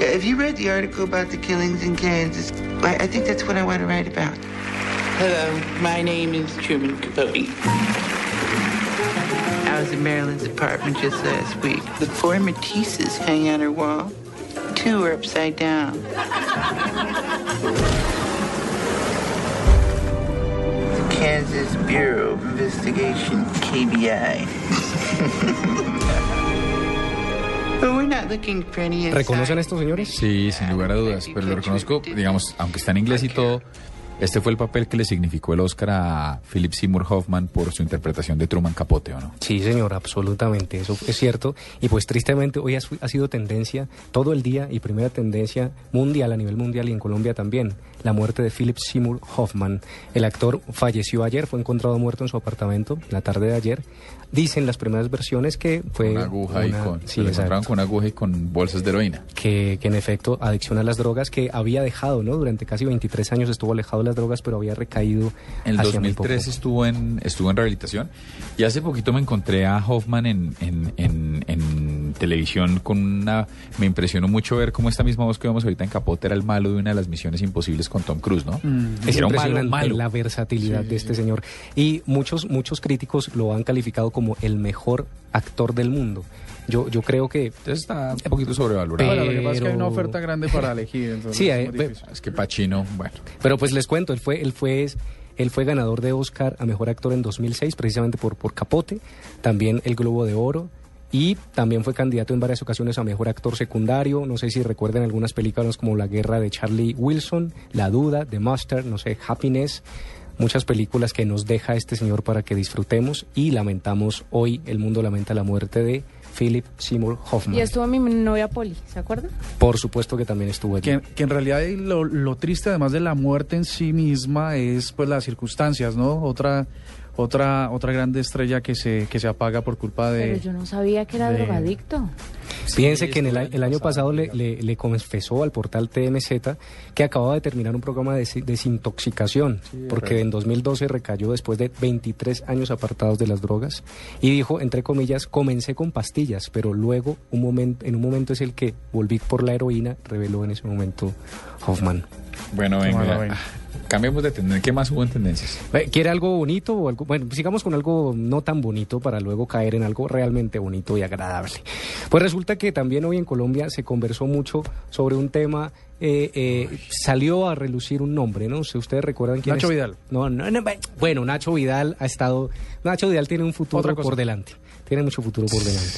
Have you read the article about the killings in Kansas? I, I think that's what I want to write about. Hello, my name is Truman Capote. I was in Marilyn's apartment just last week. The four Matisses hang on her wall. Two are upside down. The Kansas Bureau of Investigation, KBI. ¿Reconocen estos señores? Sí, sin lugar a dudas, pero lo reconozco, digamos, aunque está en inglés y todo, este fue el papel que le significó el Oscar a Philip Seymour Hoffman por su interpretación de Truman Capote, ¿o no? Sí, señor, absolutamente, eso es cierto. Y pues tristemente hoy ha sido tendencia todo el día y primera tendencia mundial, a nivel mundial y en Colombia también, la muerte de Philip Seymour Hoffman. El actor falleció ayer, fue encontrado muerto en su apartamento la tarde de ayer. Dicen las primeras versiones que fue Con aguja y una- con, sí, se lo encontraron exacto. con aguja y con bolsas de heroína. que, que en efecto adicción a las drogas que había dejado, ¿no? Durante casi 23 años estuvo alejado de las drogas, pero había recaído En el hacia muy poco. 2003 estuvo en, estuvo en rehabilitación y hace poquito me encontré a Hoffman en, en, en- en televisión con una... Me impresionó mucho ver cómo esta misma voz que vemos ahorita en Capote era el malo de una de las misiones imposibles con Tom Cruise, ¿no? Es Era un malo, la versatilidad de este señor. Y muchos, muchos críticos lo han calificado como el mejor actor del mundo. Yo, yo creo que... Entonces está un poquito sobrevalorado. Pero- Bueno, lo que pasa es que hay una oferta grande para elegir. Entonces Sí, es difícil. Es que Pacino, bueno. Pero pues les cuento, él fue, él fue, él fue ganador de Oscar a Mejor Actor en 2006, precisamente por, por Capote, también el Globo de Oro, y también fue candidato en varias ocasiones a Mejor Actor Secundario, no sé si recuerdan algunas películas como La Guerra de Charlie Wilson, La Duda, The Master, no sé, Happiness, muchas películas que nos deja este señor para que disfrutemos y lamentamos hoy, el mundo lamenta la muerte de Philip Seymour Hoffman. Y estuvo mi novia Polly, ¿se acuerda? Por supuesto que también estuvo allí. Que, que en realidad lo, lo triste, además de la muerte en sí misma, es pues las circunstancias, ¿no? Otra, otra, otra grande estrella que se, que se apaga por culpa de. Pero yo no sabía que era de- drogadicto. Fíjense que en el, el año pasado le, le- le confesó al portal TMZ que acababa de terminar un programa de desi- desintoxicación, porque en 2012 recayó después de 23 años apartados de las drogas y dijo, entre comillas, comencé con pastillas, pero luego un momento, en un momento es el que volví por la heroína, reveló en ese momento Hoffman. Bueno, venga. Bueno, venga. Cambiemos de tendencia. ¿Qué más hubo en tendencias? Eh, ¿Quiere algo bonito o algo? Bueno, sigamos con algo no tan bonito para luego caer en algo realmente bonito y agradable. Pues resulta que también hoy en Colombia se conversó mucho sobre un tema. eh, eh, salió a relucir un nombre, ¿no? Si ustedes recuerdan quién Nacho es- Vidal. No, no, no, bueno, Nacho Vidal ha estado. Nacho Vidal tiene un futuro por delante. Tiene mucho futuro por delante.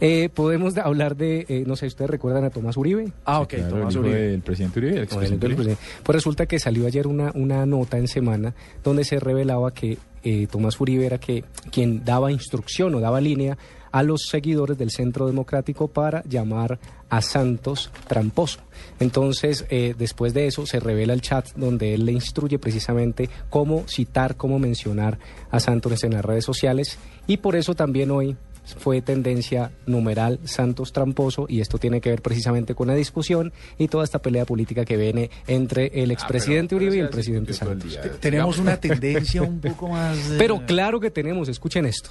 Eh, podemos de- hablar de, eh, no sé, ¿ustedes recuerdan a Tomás Uribe? Ah, ok, Claro, Tomás el Uribe. presidente el expresidente entonces, Uribe. pues, pues resulta que salió ayer una, una nota en semana donde se revelaba que eh, Tomás Uribe era que, quien daba instrucción o daba línea a los seguidores del Centro Democrático para llamar a Santos tramposo. Entonces, eh, después de eso, se revela el chat donde él le instruye precisamente cómo citar, cómo mencionar a Santos en las redes sociales y por eso también hoy fue tendencia numeral Santos Tramposo y esto tiene que ver precisamente con la discusión y toda esta pelea política que viene entre el expresidente Ah, pero- Uribe y el presidente Santos. día. Tenemos una tendencia un poco más. eh, Pero claro que tenemos, escuchen esto.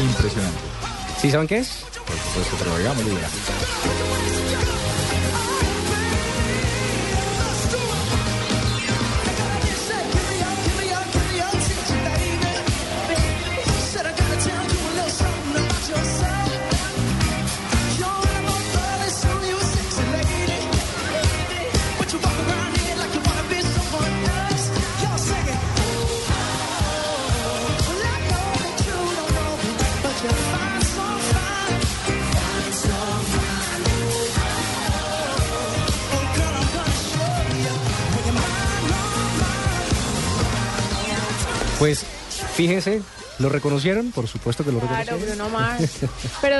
Impresionante. ¿Sí saben qué es? Por supuesto, pero digamos, Pues fíjense, ¿lo reconocieron? Por supuesto que lo Claro, reconocieron. Bruno Mars. Pero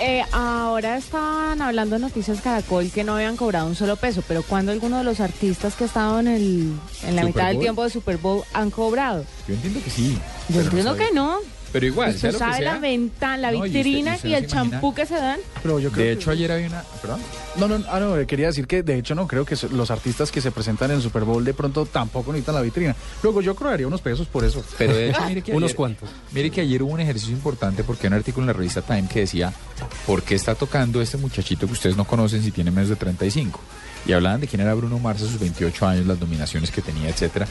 eh, ahora estaban hablando en Noticias Caracol que no habían cobrado un solo peso, pero cuando alguno de los artistas que estaban en, el, en la ¿Super mitad del tiempo de Super Bowl han cobrado? Yo entiendo que sí. Yo no entiendo que no. Pero igual, sea lo que sabe sea. la venta, la No, y usted- vitrina y y, usted no el se imagina- champú que se dan. Pero yo creo De que- hecho, ayer había una... ¿Perdón? No, no, ah, no, eh, quería decir que de hecho no creo que so- los artistas que se presentan en el Super Bowl de pronto tampoco necesitan la vitrina. Luego yo cobraría unos pesos por eso. Pero de hecho, mire que Unos ayer- cuantos. Mire que ayer hubo un ejercicio importante porque hay un artículo en la revista Time que decía ¿por qué está tocando este muchachito que ustedes no conocen si tiene menos de 35? Y hablaban de quién era Bruno Mars a sus 28 años, las dominaciones que tenía, etcétera.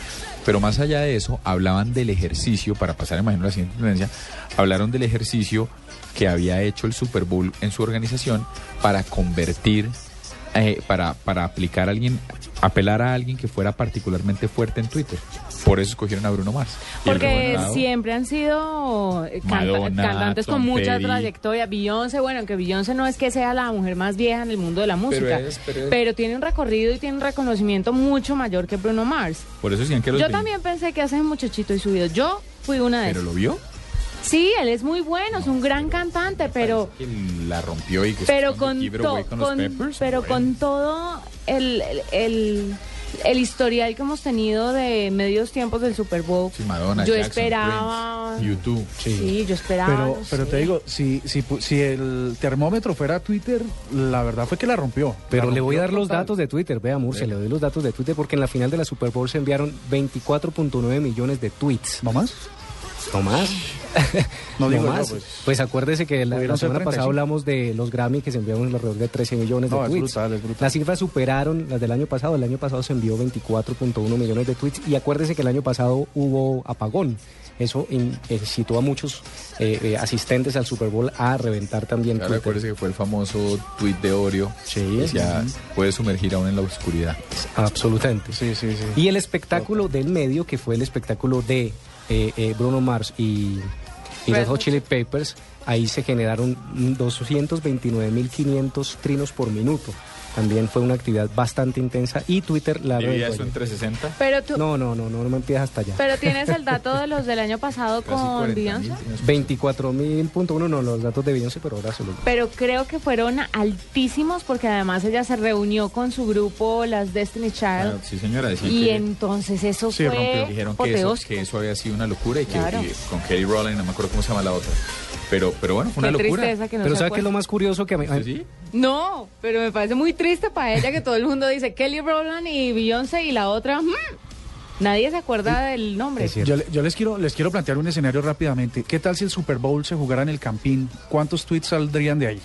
Pero más allá de eso, hablaban del ejercicio, para pasar, imagino, la siguiente tendencia, hablaron del ejercicio que había hecho el Super Bowl en su organización para convertir, eh, para, para aplicar a alguien, apelar a alguien que fuera particularmente fuerte en Twitter. Por eso escogieron a Bruno Mars. Porque siempre han sido Madonna, cantantes con mucha Petty. trayectoria. Beyoncé, bueno, aunque Beyoncé no es que sea la mujer más vieja en el mundo de la música, es- pero es- tiene un recorrido y tiene un reconocimiento mucho mayor que Bruno Mars. Por eso decían que los Yo 20 también pensé que hace muchachito y subido. Yo fui una de ¿Pero esas. lo vio? Sí, él es muy bueno, es un gran cantante, pero Que la rompió y que pero con, to- con con- Peppers, pero bueno. con todo el, el, el- el historial que hemos tenido de medios tiempos del Super Bowl, Sí, Madonna, yo Jackson, esperaba... Prince, U2. Sí, yo esperaba. Pero, no pero sé. te digo, si, si, si el termómetro fuera Twitter, la verdad fue que la rompió. Pero La le voy a dar los datos de Twitter, vea Murcia, le doy los datos de Twitter porque en la final de la Super Bowl se enviaron 24.9 millones de tweets. ¿No más? ¿No más? No digo yo, más. pues. Pues acuérdese que la, semana 35. pasada hablamos de los Grammy que se enviaron alrededor de 13 millones No, de es tweets. brutal, es brutal. Las cifras superaron las del año pasado. El año pasado se envió 24.1 millones de tweets y acuérdese que el año pasado hubo apagón. Eso in- eh, a muchos eh, eh, asistentes al Super Bowl a reventar también Claro, Twitter. acuérdese que fue el famoso tweet de Oreo. Sí. que Decía, puede sumergir aún en la oscuridad. Absolutamente. Sí, sí, sí. Y el espectáculo del medio, que fue el espectáculo de eh, eh, Bruno Mars y, y Red Hot Chili Peppers, ahí se generaron 229.500 trinos por minuto. También fue una actividad bastante intensa y Twitter la ¿Divide reventó eso en ayer. 360? Pero tú, No, no, no, no, no me empiezas hasta allá. pero tienes el dato de los del año pasado con 40.000 Beyoncé. trinos. 24.000.1, no, los datos de Beyoncé, pero ahora solo. Pero creo que fueron altísimos porque además ella se reunió con su grupo, las Destiny Child, sí, señora, y que entonces eso Sí, fue rompió. dijeron que eso, que eso había sido una locura y que Claro. y con Kelly Rowland, no me acuerdo cómo se llama la otra. Pero, pero bueno, fue Qué una locura. tristeza que no pero se ¿sabe qué es lo acuerde. más curioso? que a mí. No, pero me parece muy triste para ella que todo el mundo dice Kelly Rowland y Beyoncé y la otra, mm, nadie se acuerda del nombre. Es cierto. Yo, le- yo les quiero les quiero plantear un escenario rápidamente. ¿Qué tal si el Super Bowl se jugara en el Campín? ¿Cuántos tweets saldrían de ahí?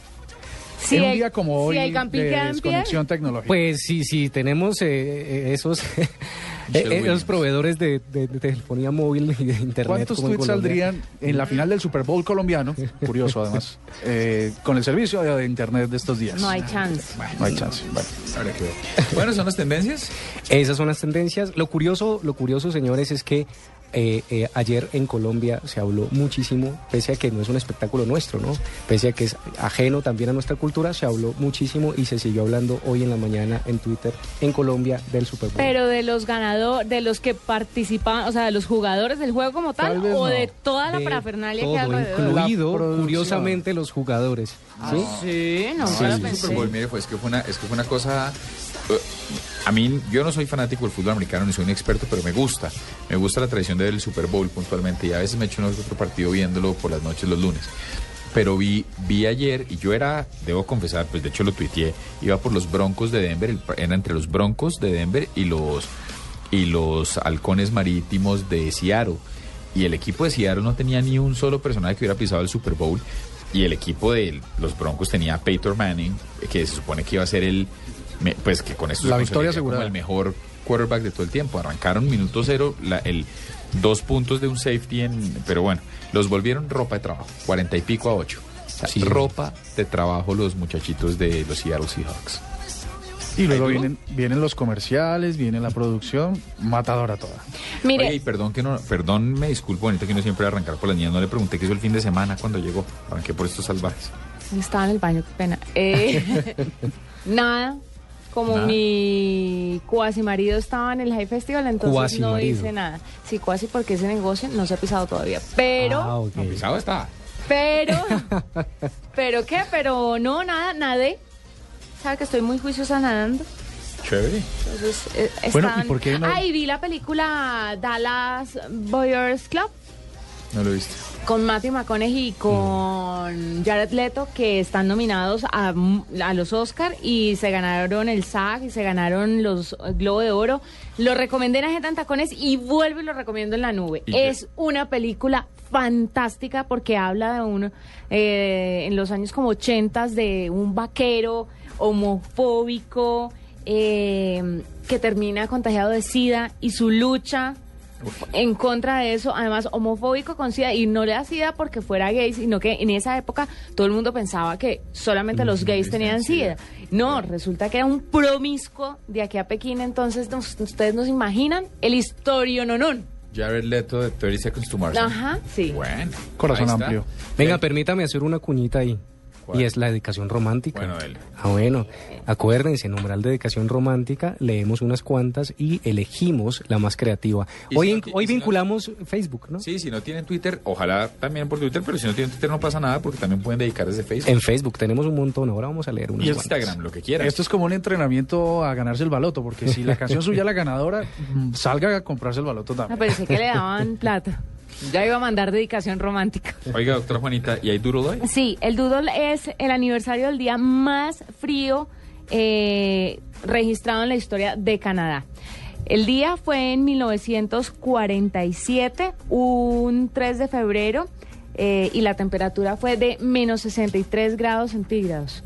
Si en un el- día como hoy si el Campín de queda en pie, desconexión tecnológica. Pues sí, sí, tenemos eh, eh, esos, eh, esos Williams. proveedores de, de- de telefonía móvil y de internet. ¿Cuántos tweets saldrían en la final del Super Bowl colombiano? Curioso, además. eh, con el servicio de internet de estos días. no hay chance. No hay chance. Bueno. Habrá que ver. Bueno, son las tendencias. Esas son las tendencias. Lo curioso, lo curioso, señores, es que eh, eh, ayer en Colombia se habló muchísimo, pese a que no es un espectáculo nuestro, ¿no? Pese a que es ajeno también a nuestra cultura, se habló muchísimo y se siguió hablando hoy en la mañana en Twitter en Colombia del Super Bowl. Pero de los ganadores, de los que participan, o sea, de los jugadores del juego como tal, o no. de toda la De parafernalia todo, que alrededor. incluido, curiosamente, los jugadores. ¿sí? Sí, no, Sí, no lo pensé. Super Bowl, mire, pues es que fue una, es que fue una cosa. eh, A mí, yo no soy fanático del fútbol americano ni soy un experto, pero me gusta. Me gusta la tradición del Super Bowl puntualmente y a veces me echo que otro partido viéndolo por las noches los lunes. Pero vi, vi ayer y yo era, debo confesar, pues de hecho lo tuiteé, iba por los Broncos de Denver, el- era entre los Broncos de Denver y los, y los Halcones Marítimos de Seattle. Y el equipo de Seattle no tenía ni un solo personaje que hubiera pisado el Super Bowl. Y el equipo de los Broncos tenía a Peyton Manning, que se supone que iba a ser el. Me- Pues que con esto La se victoria consolidaría como asegurada. el mejor quarterback de todo el tiempo. Arrancaron minuto cero, la- el dos puntos de un safety, en, pero bueno, los volvieron ropa de trabajo, cuarenta y pico a ocho. O sea, Sí. ropa de trabajo los muchachitos de los Seattle Seahawks. Y luego vienen, vienen los comerciales, viene la producción, matadora toda. Mire, Oye, y perdón que no, perdón, me disculpo, bonito que no siempre arrancar por las niñas. No le pregunté qué hizo el fin de semana cuando llegó. Arranqué por estos salvajes. estaba en el baño, qué pena. Eh, nada, como Nada. mi cuasi marido estaba en el High Festival, entonces no Cuasimarido. dice nada. Sí, cuasi porque ese negocio no se ha pisado todavía. Pero, Ah. No, pisado está. pero, pero qué, pero no, nada, nadé. ¿Sabe que estoy muy juiciosa nadando? Chévere. Entonces, eh, Bueno, ¿y por qué no- Ah, y vi la película Dallas Boyers Club No lo viste. Con Matthew McConaughey y con Jared Leto que están nominados a, a los Oscar y se ganaron el SAG y se ganaron los Globo de Oro. Lo recomendé en Agenda en Tacones y vuelvo y lo recomiendo en la nube. Es una película fantástica porque habla de uno eh, en los años como ochentas de un vaquero homofóbico eh, que termina contagiado de SIDA y su lucha en contra de eso, además homofóbico con SIDA, y no le da SIDA porque fuera gay, sino que en esa época todo el mundo pensaba que solamente los gays tenían SIDA. No, resulta que era un promiscuo de aquí a Pekín, entonces nos- ustedes nos imaginan el historio nonón. Jared Leto de 30 Seconds to Mars. Ajá, sí. Bueno. Corazón amplio. Venga, permítame hacer una cuñita ahí. ¿Cuál? Y es la dedicación romántica. Bueno, dele. Ah, bueno. Acuérdense, en numeral dedicación romántica, leemos unas cuantas y elegimos la más creativa. Hoy, si no hoy no- vinculamos Facebook, ¿no? Sí, si no tienen Twitter, ojalá también por Twitter, pero si no tienen Twitter no pasa nada porque también pueden dedicar desde Facebook. En Facebook tenemos un montón. Ahora vamos a leer unas y cuantas. Instagram, lo que quieran. Esto es como un entrenamiento a ganarse el baloto, porque si la canción suya es la ganadora, mm, salga a comprarse el baloto Ah, también. pensé que le daban plata. Ya iba a mandar dedicación romántica. Oiga, doctora Juanita, ¿y hay duro hoy? Sí, el Doodle es el aniversario del día más frío eh, registrado en la historia de Canadá. El día fue en 1947, un 3 de febrero, eh, y la temperatura fue de menos 63 grados centígrados.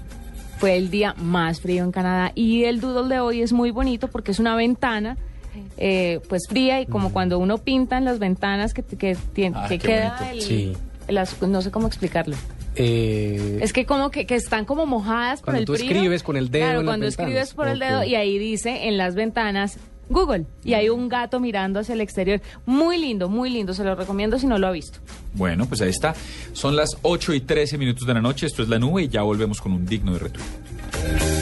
Fue el día más frío en Canadá. Y el doodle de hoy es muy bonito porque es una ventana, eh, pues fría, y como cuando uno pinta en las ventanas que, que, Ah, que queda bonito. el- Sí. las- no sé cómo explicarlo. Eh, Es que como que, que están como mojadas por el tú frío. escribes con el dedo Claro, en cuando escribes por el dedo y ahí dice en las ventanas Google. Y hay un gato mirando hacia el exterior. Muy lindo, muy lindo. Se lo recomiendo si no lo ha visto. Bueno, pues ahí está. Son las 8 y 13 minutos de la noche. Esto es La Nube y ya volvemos con un digno de retuit.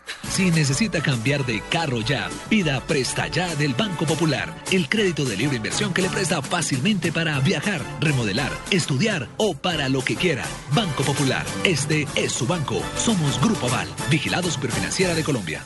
Si necesita cambiar de carro ya, pida Presta Ya del Banco Popular, el crédito de libre inversión que le presta fácilmente para viajar, remodelar, estudiar o para lo que quiera. Banco Popular, este es su banco. Somos Grupo Aval, vigilado Superfinanciera de Colombia.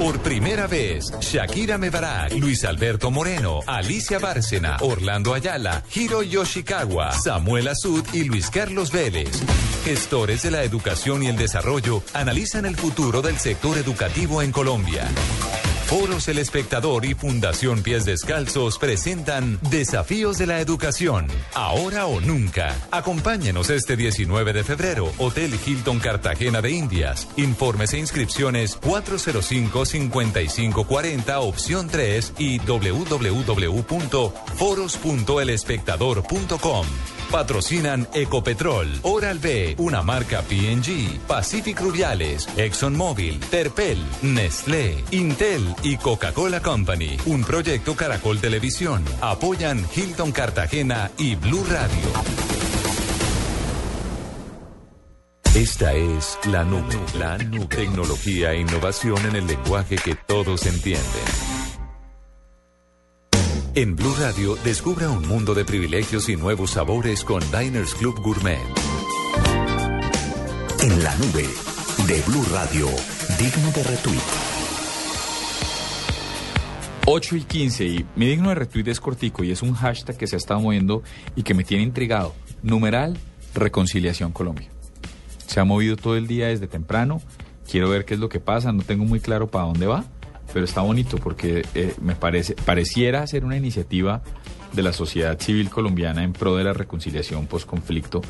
Por primera vez, Shakira Mebarak, Luis Alberto Moreno, Alicia Bárcena, Orlando Ayala, Hiro Yoshikawa, Samuel Azud y Luis Carlos Vélez. Gestores de la educación y el desarrollo analizan el futuro del sector educativo en Colombia. Foros El Espectador y Fundación Pies Descalzos presentan Desafíos de la Educación, ahora o nunca. Acompáñenos este 19 de febrero, Hotel Hilton Cartagena de Indias. Informes e inscripciones 405-5540, opción 3 y www.foros.elespectador.com. Patrocinan Ecopetrol, Oral B, una marca PNG, Pacific Rubiales, ExxonMobil, Terpel, Nestlé, Intel y Coca-Cola Company. Un proyecto Caracol Televisión. Apoyan Hilton Cartagena y Blue Radio. Esta es la nube, la nube. Tecnología e innovación en el lenguaje que todos entienden. En Blue Radio, descubra un mundo de privilegios y nuevos sabores con Diners Club Gourmet. En la nube de Blue Radio, digno de retweet. 8 y 15 y mi digno de retweet es cortico y es un hashtag que se ha estado moviendo y que me tiene intrigado. Numeral Reconciliación Colombia. Se ha movido todo el día desde temprano. Quiero ver qué es lo que pasa. No tengo muy claro para dónde va, pero está bonito porque eh, me parece pareciera ser una iniciativa de la sociedad civil colombiana en pro de la reconciliación post-conflicto.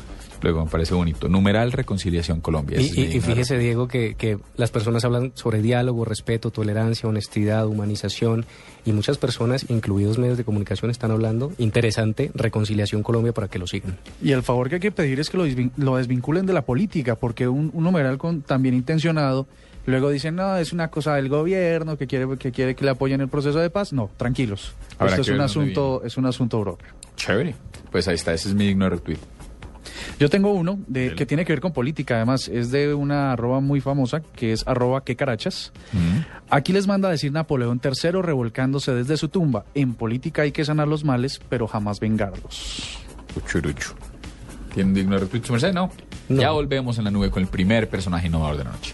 Luego me parece bonito. Numeral Reconciliación Colombia. Y, fíjese, Diego, que, que las personas hablan sobre diálogo, respeto, tolerancia, honestidad, humanización, y muchas personas, incluidos medios de comunicación, están hablando, interesante, Reconciliación Colombia para que lo sigan. Y el favor que hay que pedir es que lo, desvin- lo desvinculen de la política, porque un, un numeral con, tan bien intencionado, luego dicen, no, es una cosa del gobierno que quiere que, quiere que le apoyen el proceso de paz. No, tranquilos. Habrá Esto es un, asunto, es un asunto propio. Chévere. Pues ahí está, ese es mi digno retweet. Yo tengo uno de, que tiene que ver con política, además es de una arroba muy famosa que es arroba que carachas. Aquí les manda a decir Napoleón III revolcándose desde su tumba. En política hay que sanar los males, pero jamás vengarlos. Uchuruchu. ¿Tiene un digno retweet, su merced? No. Ya volvemos en la nube con el primer personaje innovador de la noche.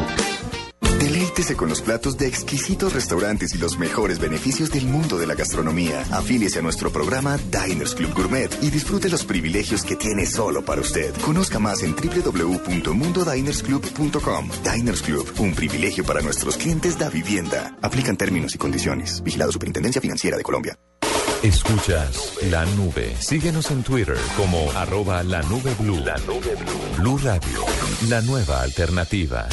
Con los platos de exquisitos restaurantes y los mejores beneficios del mundo de la gastronomía. Afíliese a nuestro programa Diners Club Gourmet y disfrute los privilegios que tiene solo para usted. Conozca más en www.mundodinersclub.com. Diners Club, un privilegio para nuestros clientes da vivienda. Aplican términos y condiciones. Vigilado Superintendencia Financiera de Colombia. Escuchas La Nube. Síguenos en Twitter como arroba la nube blue. La nube blue. Blue Radio, la nueva alternativa.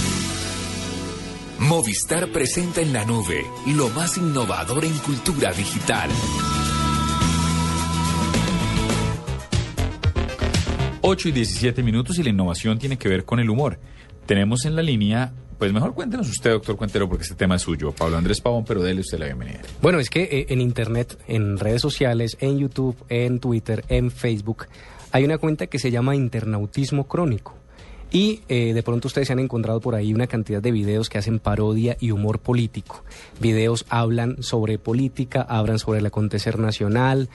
Movistar presenta en la nube lo más innovador en cultura digital. 8 y 17 minutos y la innovación tiene que ver con el humor. Tenemos en la línea, pues mejor cuéntenos usted, doctor Cuentero, porque este tema es suyo. Pablo Andrés Pavón, pero déle usted la bienvenida. Bueno, es que eh, en Internet, en redes sociales, en YouTube, en Twitter, en Facebook, hay una cuenta que se llama Internautismo Crónico. Y eh, de pronto ustedes se han encontrado por ahí una cantidad de videos que hacen parodia y humor político. Videos hablan sobre política, hablan sobre el acontecer nacional,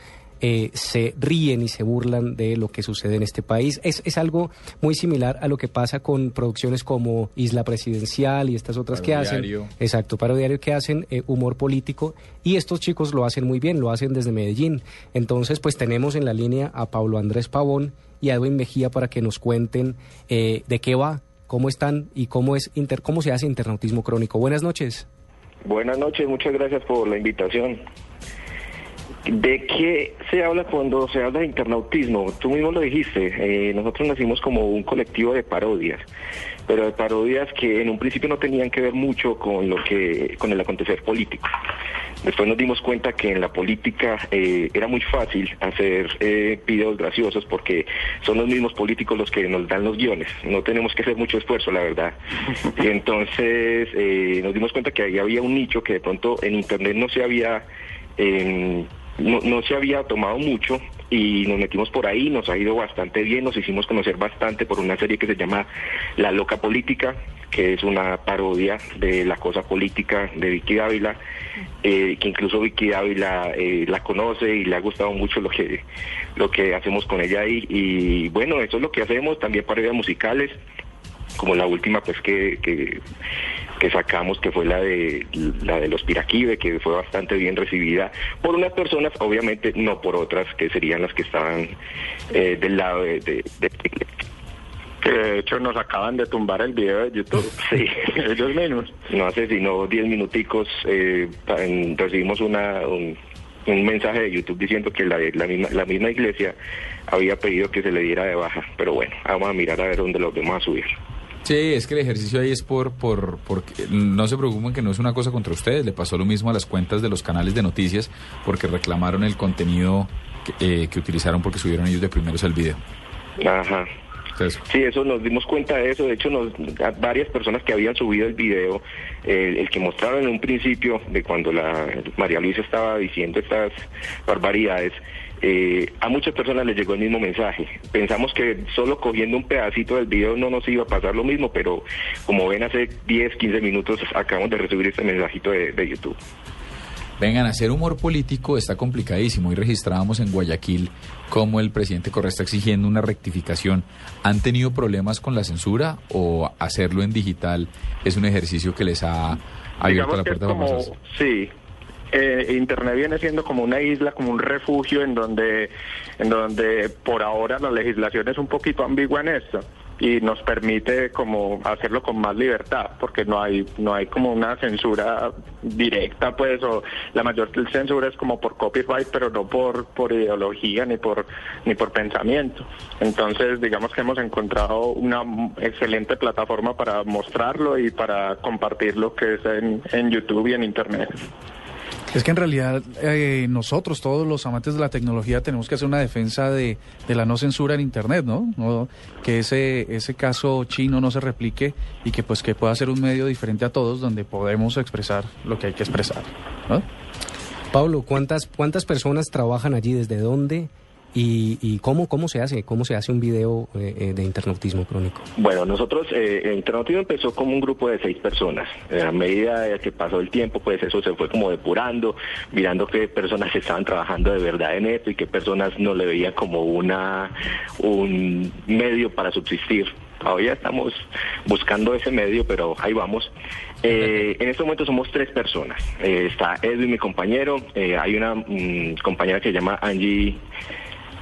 eh, se ríen y se burlan de lo que sucede en este país. Es, es algo muy similar a lo que pasa con producciones como Isla Presidencial y estas otras que hacen. Parodiario. Exacto, parodiario que hacen eh, humor político y estos chicos lo hacen muy bien, lo hacen desde Medellín. Entonces, pues tenemos en la línea a Pablo Andrés Pavón y a Edwin Mejía para que nos cuenten eh, de qué va, cómo están y cómo es inter, cómo se hace internautismo crónico. Buenas noches. Buenas noches, muchas gracias por la invitación. ¿De qué se habla cuando se habla de internautismo? Tú mismo lo dijiste, eh, nosotros nacimos como un colectivo de parodias, pero de parodias que en un principio no tenían que ver mucho con lo que, con el acontecer político. Después nos dimos cuenta que en la política eh, era muy fácil hacer eh, videos graciosos porque son los mismos políticos los que nos dan los guiones. No tenemos que hacer mucho esfuerzo, la verdad. Y entonces eh, nos dimos cuenta que ahí había un nicho que de pronto en Internet no se había... em, no, se había tomado mucho y nos metimos por ahí, nos ha ido bastante bien, nos hicimos conocer bastante por una serie que se llama La Loca Política, que es una parodia de la cosa política de Vicky Dávila, eh, que incluso Vicky Dávila eh, la conoce y le ha gustado mucho lo que, lo que hacemos con ella ahí. Y bueno, eso es lo que hacemos, también parodias musicales, como la última pues que, que sacamos que fue la de la de los Piraquive que fue bastante bien recibida por unas personas obviamente no por otras que serían las que estaban eh, del lado de, de- de- Que de hecho nos acaban de tumbar el video de YouTube. Sí, ellos mismos. No hace sino 10 minuticos eh, recibimos una, un, un mensaje de YouTube diciendo que la, la, misma, la misma iglesia había pedido que se le diera de baja. Pero bueno, vamos a mirar a ver dónde los vamos a subir. Sí, es que el ejercicio ahí es por, por, porque no se preocupen que no es una cosa contra ustedes. Le pasó lo mismo a las cuentas de los canales de noticias porque reclamaron el contenido que, eh, que utilizaron porque subieron ellos de primeros el video. Ajá. Sí, eso nos dimos cuenta de eso. De hecho, nos, varias personas que habían subido el video, eh, el que mostraron en un principio de cuando la María Luisa estaba diciendo estas barbaridades, eh, a muchas personas les llegó el mismo mensaje. Pensamos que solo cogiendo un pedacito del video no nos iba a pasar lo mismo, pero como ven, hace 10, 15 minutos acabamos de recibir este mensajito de, de YouTube. Vengan, hacer humor político está complicadísimo. Hoy registrábamos en Guayaquil cómo el presidente Correa está exigiendo una rectificación. ¿Han tenido problemas con la censura o hacerlo en digital es un ejercicio que les ha abierto Digamos la puerta como, sí, eh, Internet viene siendo como una isla, como un refugio en donde, en donde por ahora la legislación es un poquito ambigua en esto y nos permite como hacerlo con más libertad porque no hay no hay como una censura directa pues o la mayor censura es como por copyright pero no por por ideología ni por ni por pensamiento. Entonces digamos que hemos encontrado una excelente plataforma para mostrarlo y para compartir lo que es en, en YouTube y en internet es que en realidad eh, nosotros, todos los amantes de la tecnología, tenemos que hacer una defensa de, la no censura en Internet, ¿no? ¿no? Que ese, ese caso chino no se replique y que pues que pueda ser un medio diferente a todos donde podemos expresar lo que hay que expresar, ¿no? Pablo, ¿cuántas, cuántas personas trabajan allí? ¿Desde dónde? ¿Y, y cómo, cómo se hace? ¿Cómo se hace un video eh, eh, de internautismo crónico? Bueno, nosotros, eh, el internautismo empezó como un grupo de seis personas. Eh, a medida que pasó el tiempo, pues eso se fue como depurando, mirando qué personas estaban trabajando de verdad en esto y qué personas no le veían como una un medio para subsistir. Todavía estamos buscando ese medio, pero ahí vamos. Eh, en este momento somos tres personas. Eh, está Edwin, mi compañero. eh, hay una mm, compañera que se llama Angie,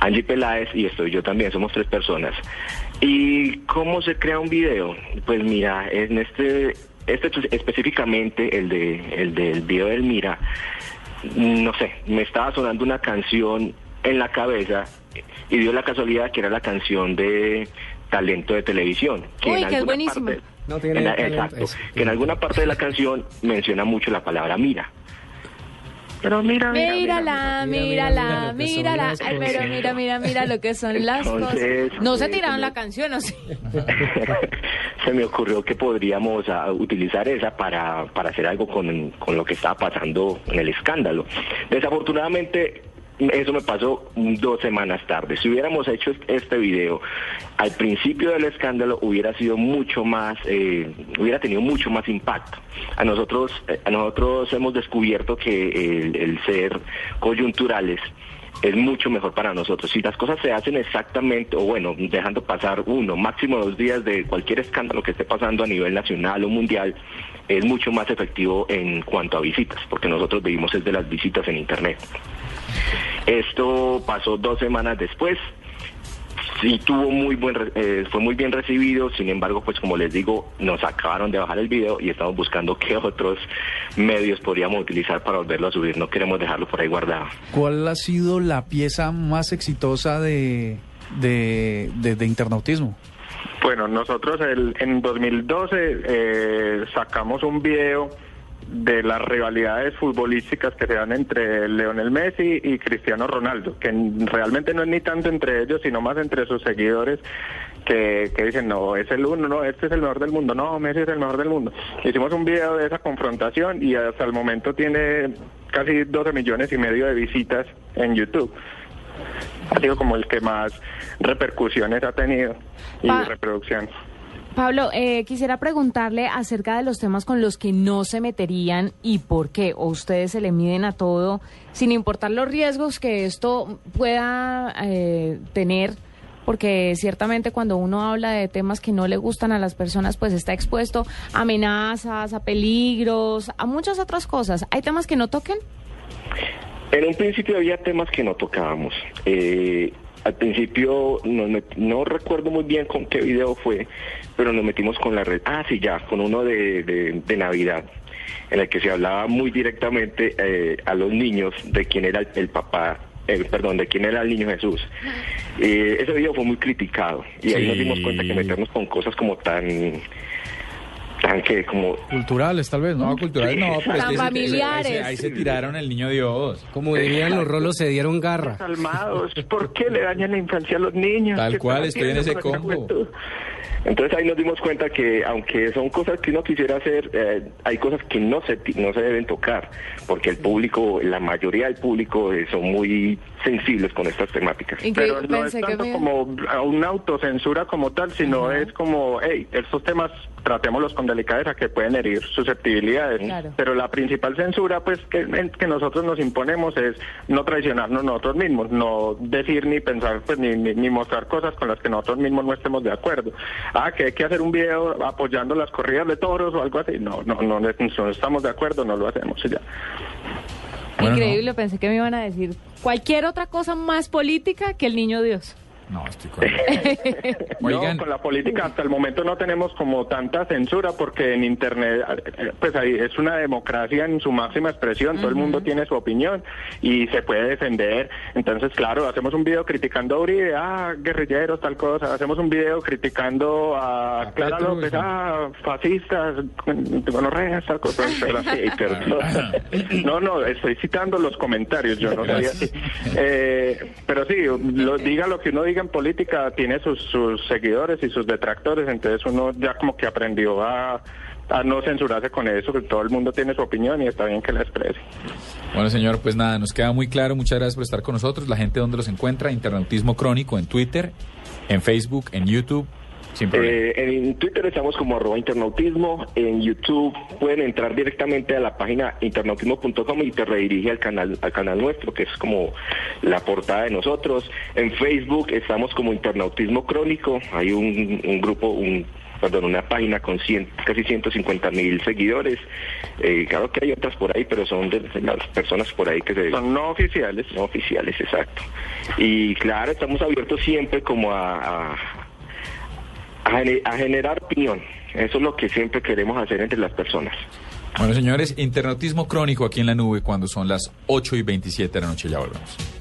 Angie Peláez y estoy yo también. Somos tres personas. ¿Y cómo se crea un video? Pues mira, en este, este específicamente, el, de, el del video del Mira, no sé, me estaba sonando una canción en la cabeza y dio la casualidad que era la canción de talento de televisión. Que Uy, que es parte- No tiene en la- talento, exacto, que en alguna parte de la canción menciona mucho la palabra mira. Pero mira, mira, Mírala, mira, mírala, mírala. las Ay, pero mira, mira, mira lo que son las Entonces, cosas. No se tiraron la canción, ¿o sí? se me ocurrió que podríamos ah, utilizar esa para, para hacer algo con, con lo que estaba pasando en el escándalo. Desafortunadamente, eso me pasó dos semanas tarde. Si hubiéramos hecho este video al principio del escándalo, hubiera sido mucho más, eh, hubiera tenido mucho más impacto. A nosotros, eh, a nosotros hemos descubierto que el, el ser coyunturales es mucho mejor para nosotros. Si las cosas se hacen exactamente, o bueno, dejando pasar uno, máximo dos días de cualquier escándalo que esté pasando a nivel nacional o mundial, es mucho más efectivo en cuanto a visitas, porque nosotros vivimos es de las visitas en Internet. Esto pasó dos semanas después. Sí, tuvo muy buen, re- eh, fue muy bien recibido, sin embargo, pues como les digo, nos acabaron de bajar el video y estamos buscando qué otros medios podríamos utilizar para volverlo a subir. No queremos dejarlo por ahí guardado. ¿Cuál ha sido la pieza más exitosa de, de, de- de internautismo? Bueno, nosotros el- en 2012 eh, sacamos un video de las rivalidades futbolísticas que se dan entre Leonel Messi y Cristiano Ronaldo, que realmente no es ni tanto entre ellos, sino más entre sus seguidores que, que dicen, no, es el uno, no, este es el mejor del mundo, no, Messi es el mejor del mundo. Hicimos un video de esa confrontación y hasta el momento tiene casi 12 millones y medio de visitas en YouTube. Ha sido como el que más repercusiones ha tenido y Pa- reproducción. Pablo, eh, quisiera preguntarle acerca de los temas con los que no se meterían y por qué. O ustedes se le miden a todo sin importar los riesgos que esto pueda eh, tener. Porque ciertamente cuando uno habla de temas que no le gustan a las personas, pues está expuesto a amenazas, a peligros, a muchas otras cosas. ¿Hay temas que no toquen? En un principio había temas que no tocábamos. Eh, al principio nos met- no recuerdo muy bien con qué video fue, pero nos metimos con la red. Ah, sí, ya, con uno de, de- de Navidad, en el que se hablaba muy directamente eh, a los niños de quién era el, el papá. eh, perdón, de quién era el niño Jesús. Eh, ese video fue muy criticado y ahí nos dimos cuenta que meternos con cosas como tan, que como Culturales, tal vez, ¿no? No, cultural no, pero se- familiares. Ahí se, ahí se tiraron el niño Dios. Como dirían los rolos, se dieron garra. Calmados, ¿por qué le dañan la infancia a los niños? Tal ¿Qué cual, estoy en ese combo. Entonces ahí nos dimos cuenta que aunque son cosas que uno quisiera hacer, eh, hay cosas que no se no se deben tocar, porque el público, la mayoría del público eh, son muy sensibles con estas temáticas. Increíble, Pero no es tanto me- como a una autocensura como tal, sino es como, hey, estos temas tratémoslos con delicadeza que pueden herir susceptibilidades. Claro. Pero la principal censura, pues, que, en- que nosotros nos imponemos es no traicionarnos nosotros mismos, no decir ni pensar, pues, ni, ni, ni mostrar cosas con las que nosotros mismos no estemos de acuerdo. Ah, que hay que hacer un video apoyando las corridas de toros o algo así. No, no, no, no estamos de acuerdo, no lo hacemos y ya. Increíble, pensé que me iban a decir cualquier otra cosa más política que el niño Dios. No, estoy con No, con la política hasta el momento no tenemos como tanta censura porque en Internet, pues ahí es una democracia en su máxima expresión, todo el mundo tiene su opinión y se puede defender. Entonces, claro, hacemos un video criticando a Uribe, ah, guerrilleros, tal cosa, hacemos un video criticando a Clara López, ah, fascistas, gonorreas, tal cosa, pero así, pero- no, no, estoy citando los comentarios, yo no sabía así. Eh, pero sí, lo, diga lo que uno diga en política, tiene sus, seguidores y sus detractores, entonces uno ya como que aprendió a, a no censurarse con eso, que todo el mundo tiene su opinión y está bien que la exprese. Bueno, señor, pues nada, nos queda muy claro. Muchas gracias por estar con nosotros. La gente donde los encuentra, Internautismo Crónico en Twitter, en Facebook, en YouTube. Eh, en Twitter estamos como arroba internautismo, en YouTube pueden entrar directamente a la página internautismo.com y te redirige al canal, al canal nuestro, que es como la portada de nosotros. En Facebook estamos como internautismo crónico, hay un, un grupo, un perdón, una página con cien- casi 150 mil seguidores. Eh, claro que hay otras por ahí, pero son de, de las personas por ahí que se... Son no oficiales. No oficiales, exacto. Y claro, estamos abiertos siempre como a, a, a a generar opinión. Eso es lo que siempre queremos hacer entre las personas. Bueno, señores, Internautismo Crónico aquí en la nube cuando son las 8 y 27 de la noche. Ya volvemos.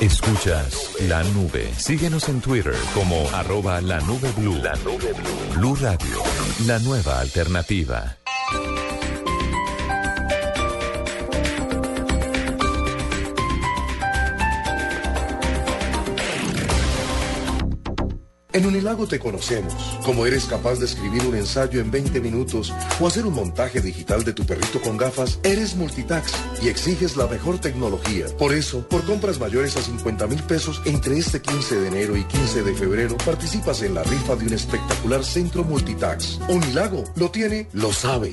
Escuchas la nube. Síguenos en Twitter como arroba la nube blue. La nube blue. Blue Radio, la nueva alternativa. En Unilago te conocemos, como eres capaz de escribir un ensayo en 20 minutos o hacer un montaje digital de tu perrito con gafas, eres multitax y exiges la mejor tecnología. Por eso, por compras mayores a 50 mil pesos entre este 15 de enero y 15 de febrero, participas en la rifa de un espectacular centro multitax. Unilago lo tiene, lo sabe.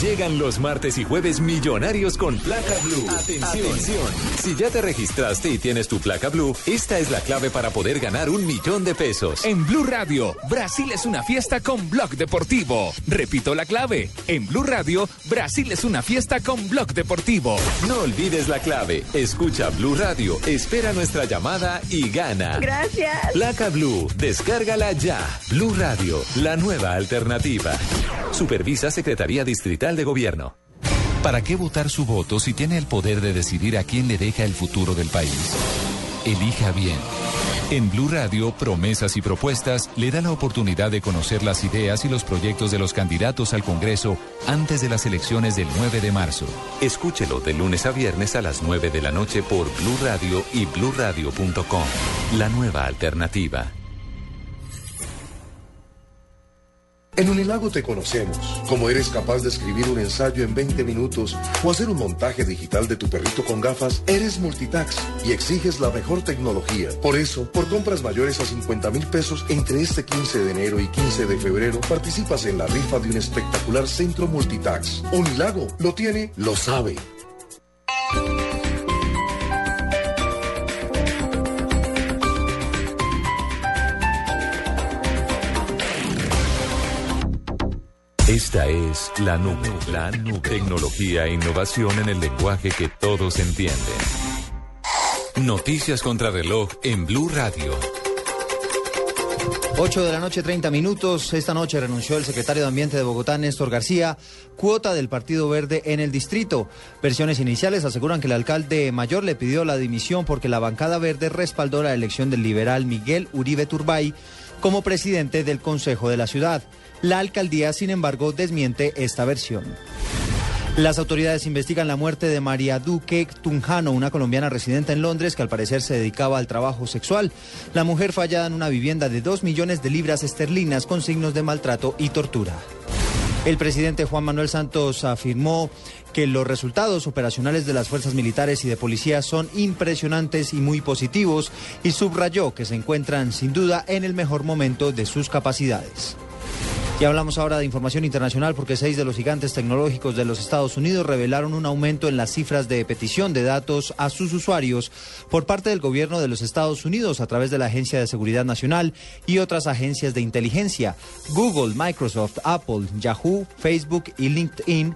Llegan los martes y jueves millonarios con placa blue. Atención. Si ya te registraste y tienes tu placa blue, esta es la clave para poder ganar un millón de pesos. En Blue Radio, Brasil es una fiesta con Blog Deportivo. Repito la clave. En Blue Radio, Brasil es una fiesta con Blog Deportivo. No olvides la clave. Escucha Blue Radio, espera nuestra llamada y gana. Gracias. Placa Blue, descárgala ya. Blue Radio, la nueva alternativa. Supervisa Secretaría Distrital de Gobierno. ¿Para qué votar su voto si tiene el poder de decidir a quién le deja el futuro del país? Elija bien. En Blue Radio, Promesas y Propuestas le da la oportunidad de conocer las ideas y los proyectos de los candidatos al Congreso antes de las elecciones del 9 de marzo. Escúchelo de lunes a viernes a las 9 de la noche por Blue Radio y bluradio.com. La nueva alternativa. En Unilago te conocemos, como eres capaz de escribir un ensayo en 20 minutos o hacer un montaje digital de tu perrito con gafas, eres multitax y exiges la mejor tecnología. Por eso, por compras mayores a 50 mil pesos entre este 15 de enero y 15 de febrero, participas en la rifa de un espectacular centro multitax. Unilago lo tiene, lo sabe. Esta es la nube, la nube. Tecnología e innovación en el lenguaje que todos entienden. Noticias contra reloj en Blue Radio. 8 de la noche, 30 minutos. Esta noche renunció el secretario de Ambiente de Bogotá, Néstor García, cuota del Partido Verde en el distrito. Versiones iniciales aseguran que el alcalde mayor le pidió la dimisión porque la bancada verde respaldó la elección del liberal Miguel Uribe Turbay como presidente del Consejo de la ciudad. La alcaldía, sin embargo, desmiente esta versión. Las autoridades investigan la muerte de María Duque Tunjano, una colombiana residente en Londres que al parecer se dedicaba al trabajo sexual. La mujer fue hallada en una vivienda de 2 millones de libras esterlinas con signos de maltrato y tortura. El presidente Juan Manuel Santos afirmó que los resultados operacionales de las fuerzas militares y de policía son impresionantes y muy positivos y subrayó que se encuentran sin duda en el mejor momento de sus capacidades. Y hablamos ahora de información internacional porque seis de los gigantes tecnológicos de los Estados Unidos revelaron un aumento en las cifras de petición de datos a sus usuarios por parte del gobierno de los Estados Unidos a través de la Agencia de Seguridad Nacional y otras agencias de inteligencia. Google, Microsoft, Apple, Yahoo, Facebook y LinkedIn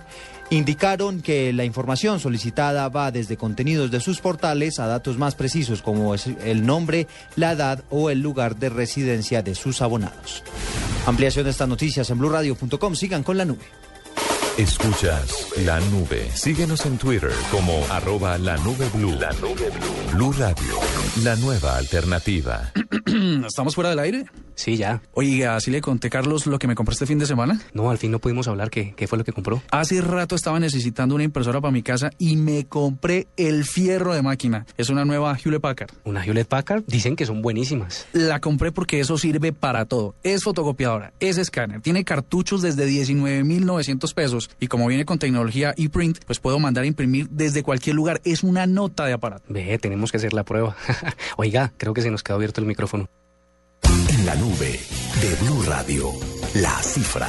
indicaron que la información solicitada va desde contenidos de sus portales a datos más precisos como es el nombre, la edad o el lugar de residencia de sus abonados. Ampliación de estas noticias en blurradio.com. Sigan con la nube. Escuchas la nube. Síguenos en Twitter como arroba la nube blue. La nube blue. Blue Radio, la nueva alternativa. ¿Estamos fuera del aire? Sí, ya. Oiga, ¿sí le conté, Carlos, lo que me compré este fin de semana? No, al fin no pudimos hablar. ¿Qué, qué fue lo que compró? Hace rato estaba necesitando una impresora para mi casa y me compré el fierro de máquina. Es una nueva Hewlett Packard. ¿Una Hewlett Packard? Dicen que son buenísimas. La compré porque eso sirve para todo. Es fotocopiadora, es escáner, tiene cartuchos desde 19.900 pesos y como viene con tecnología ePrint, pues puedo mandar a imprimir desde cualquier lugar. Es una nota de aparato. Ve, tenemos que hacer la prueba. Oiga, creo que se nos quedó abierto el micrófono. En la nube de Blue Radio, la cifra.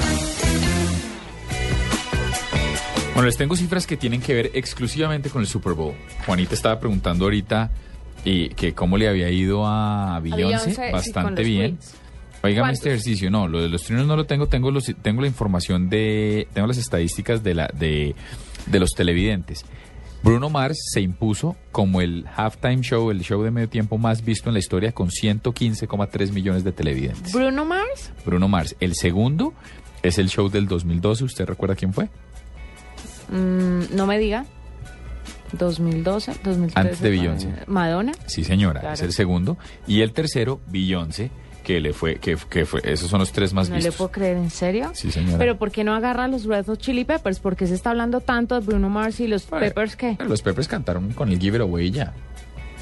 Bueno, les tengo cifras que tienen que ver exclusivamente con el Super Bowl. Juanita estaba preguntando ahorita y que cómo le había ido a Beyoncé, sí, bastante bien. tweets. Oígame ¿Cuántos? este ejercicio, no, lo de los trinos no lo tengo, tengo los, tengo la información de, tengo las estadísticas de la, de, de los televidentes. Bruno Mars se impuso como el halftime show, el show de medio tiempo más visto en la historia con 115,3 millones de televidentes. Bruno Mars. Bruno Mars. El segundo es el show del 2012. ¿Usted recuerda quién fue? Mm, no me diga. 2012, 2013. Antes de Beyoncé. Madonna. Sí, señora, Claro. es el segundo. Y el tercero, Beyoncé, que le fue, que, que fue, esos son los tres más No le vistos. puedo creer, ¿en serio? Sí, señora. Pero ¿por qué no agarra los Red Hot Chili Peppers? ¿Por qué se está hablando tanto de Bruno Mars y los Peppers qué? Los Peppers cantaron con el Give It Away ya.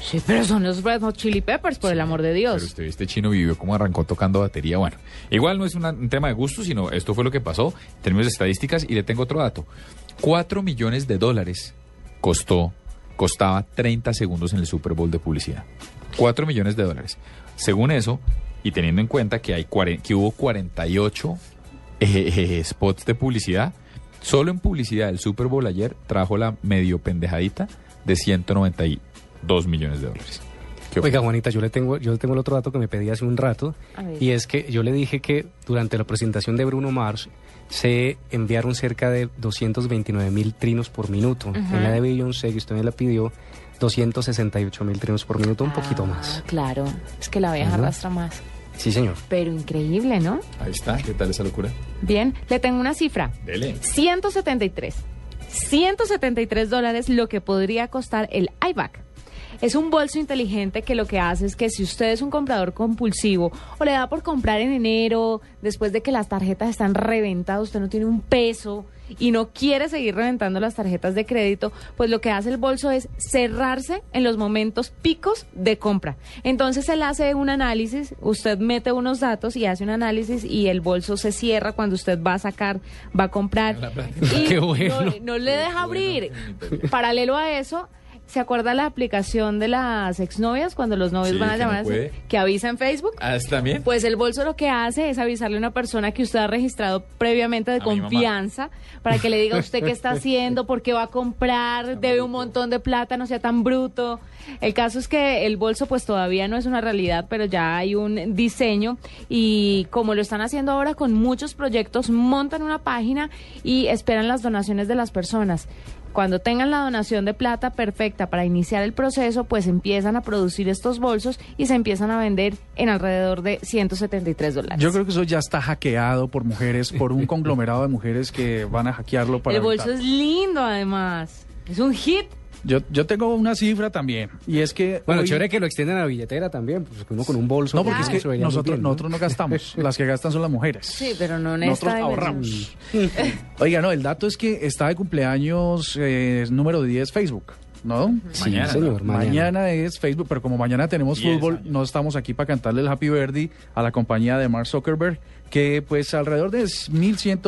Sí, pero son los Red Hot Chili Peppers, por el amor de Dios. Pero usted, este chino vivió como arrancó tocando batería. Bueno, igual no es una- un tema de gusto, sino esto fue lo que pasó en términos de estadísticas. Y le tengo otro dato. 4 millones de dólares costó, costaba 30 segundos en el Super Bowl de publicidad. 4 millones de dólares. Según eso, y teniendo en cuenta que, hay que hubo 48 eh, eh, spots de publicidad, solo en publicidad el Super Bowl ayer trajo la medio pendejadita de 192 millones de dólares. ¿Qué Oiga, Juanita, yo le tengo, yo le tengo el otro dato que me pedí hace un rato, y es que yo le dije que durante la presentación de Bruno Mars se enviaron cerca de 229 mil trinos por minuto. En la de Beyoncé, que usted me la pidió, 268 mil trinos por minuto, un poquito más. Ah, claro, es que la vieja arrastra más. Sí, señor. Pero increíble, ¿no? Ahí está, ¿qué tal esa locura? Bien, le tengo una cifra. Dele. 173. 173 dólares lo que podría costar el iBack. Es un bolso inteligente que lo que hace es que si usted es un comprador compulsivo o le da por comprar en enero, después de que las tarjetas están reventadas, usted no tiene un peso y no quiere seguir reventando las tarjetas de crédito, pues lo que hace el bolso es cerrarse en los momentos picos de compra. Entonces él hace un análisis, usted mete unos datos y hace un análisis y el bolso se cierra cuando usted va a sacar, va a comprar. Y Qué bueno. no, no le deja abrir. Paralelo a eso, ¿se acuerda la aplicación de las exnovias cuando los novios Sí, van a que llamar no así, puede. que avisa en Facebook? ¿Ah, también? Pues el bolso lo que hace es avisarle a una persona que usted ha registrado previamente de A confianza para que le diga a usted qué está haciendo, por qué va a comprar, debe un montón de plata, no sea tan bruto. El caso es que el bolso pues todavía no es una realidad, pero ya hay un diseño y como lo están haciendo ahora con muchos proyectos, montan una página y esperan las donaciones de las personas. Cuando tengan la donación de plata perfecta para iniciar el proceso, pues empiezan a producir estos bolsos y se empiezan a vender en alrededor de 173 dólares. Yo creo que eso ya está hackeado por mujeres, por un conglomerado de mujeres que van a hackearlo para... el bolso evitar. es lindo además. Es un hit. Yo, yo tengo una cifra también, y es que... Bueno, hoy- chévere que lo extiendan a la billetera también, pues uno con un bolso. No, porque es que nosotros, bien, ¿no? nosotros no gastamos, las que gastan son las mujeres. Sí, pero no en Nosotros esta ahorramos. Oiga, no, el dato es que está de cumpleaños eh, número 10 Facebook, ¿no? Sí, Mañana, señor, Mañana. mañana. es Facebook, pero como mañana tenemos fútbol, no estamos aquí para cantarle el Happy Birthday a la compañía de Mark Zuckerberg, que pues alrededor de 1.100,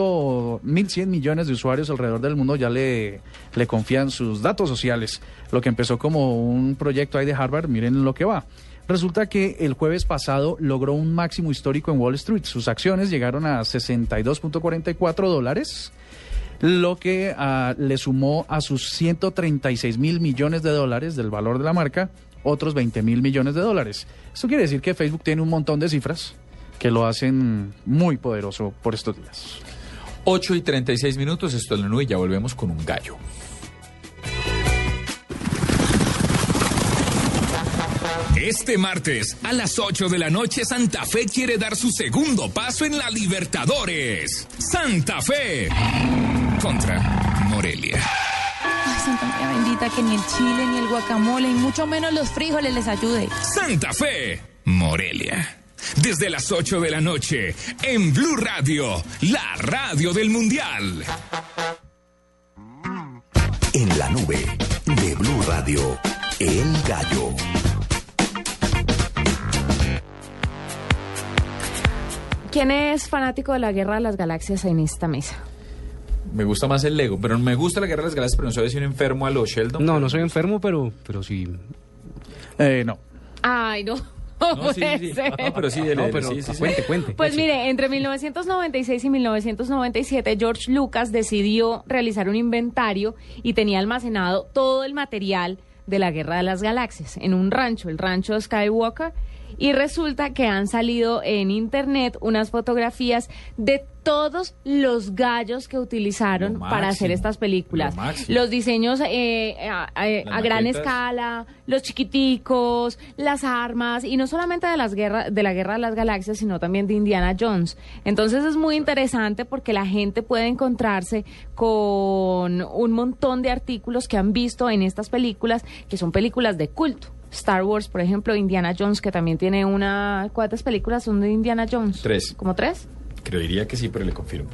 1.100 millones de usuarios alrededor del mundo ya le, le confían sus datos sociales. Lo que empezó como un proyecto ahí de Harvard, miren lo que va. Resulta que el jueves pasado logró un máximo histórico en Wall Street. Sus acciones llegaron a 62.44 dólares, lo que ah, le sumó a sus 136 mil millones de dólares del valor de la marca otros 20 mil millones de dólares. Esto quiere decir que Facebook tiene un montón de cifras que lo hacen muy poderoso por estos días. 8 y 36 minutos, esto es la nube y ya volvemos con un gallo. Este martes a las 8 de la noche Santa Fe quiere dar su segundo paso en la Libertadores. Santa Fe contra Morelia. Ay, Santa María bendita, que ni el chile, ni el guacamole, y mucho menos los frijoles les ayude. Santa Fe, Morelia. Desde las 8 de la noche en Blue Radio, la radio del Mundial. En la nube de Blue Radio, El Gallo. ¿Quién es fanático de la Guerra de las Galaxias en esta mesa? Me gusta más el Lego, pero me gusta la Guerra de las Galaxias, pero no soy si un enfermo a los Sheldon. No, no soy enfermo, pero, pero sí. Eh, no. Ay, no. No, sí, sí. No, pero sí, dele, No, pero sí, sí, sí. cuente, cuente. Pues mire, entre 1996 y 1997 George Lucas decidió realizar un inventario y tenía almacenado todo el material de la Guerra de las Galaxias en un rancho, el rancho Skywalker, y resulta que han salido en internet unas fotografías de todos los gallos que utilizaron para hacer estas películas. Los diseños eh, a, a- a gran escala, los chiquiticos, las armas, y no solamente de, las guerras, de la Guerra de las Galaxias, sino también de Indiana Jones. Entonces es muy interesante porque la gente puede encontrarse con un montón de artículos que han visto en estas películas, que son películas de culto. Star Wars, por ejemplo, Indiana Jones, que también tiene una... ¿Cuántas películas son de Indiana Jones? Tres. ¿Como tres? Creería que sí, pero le confirmo.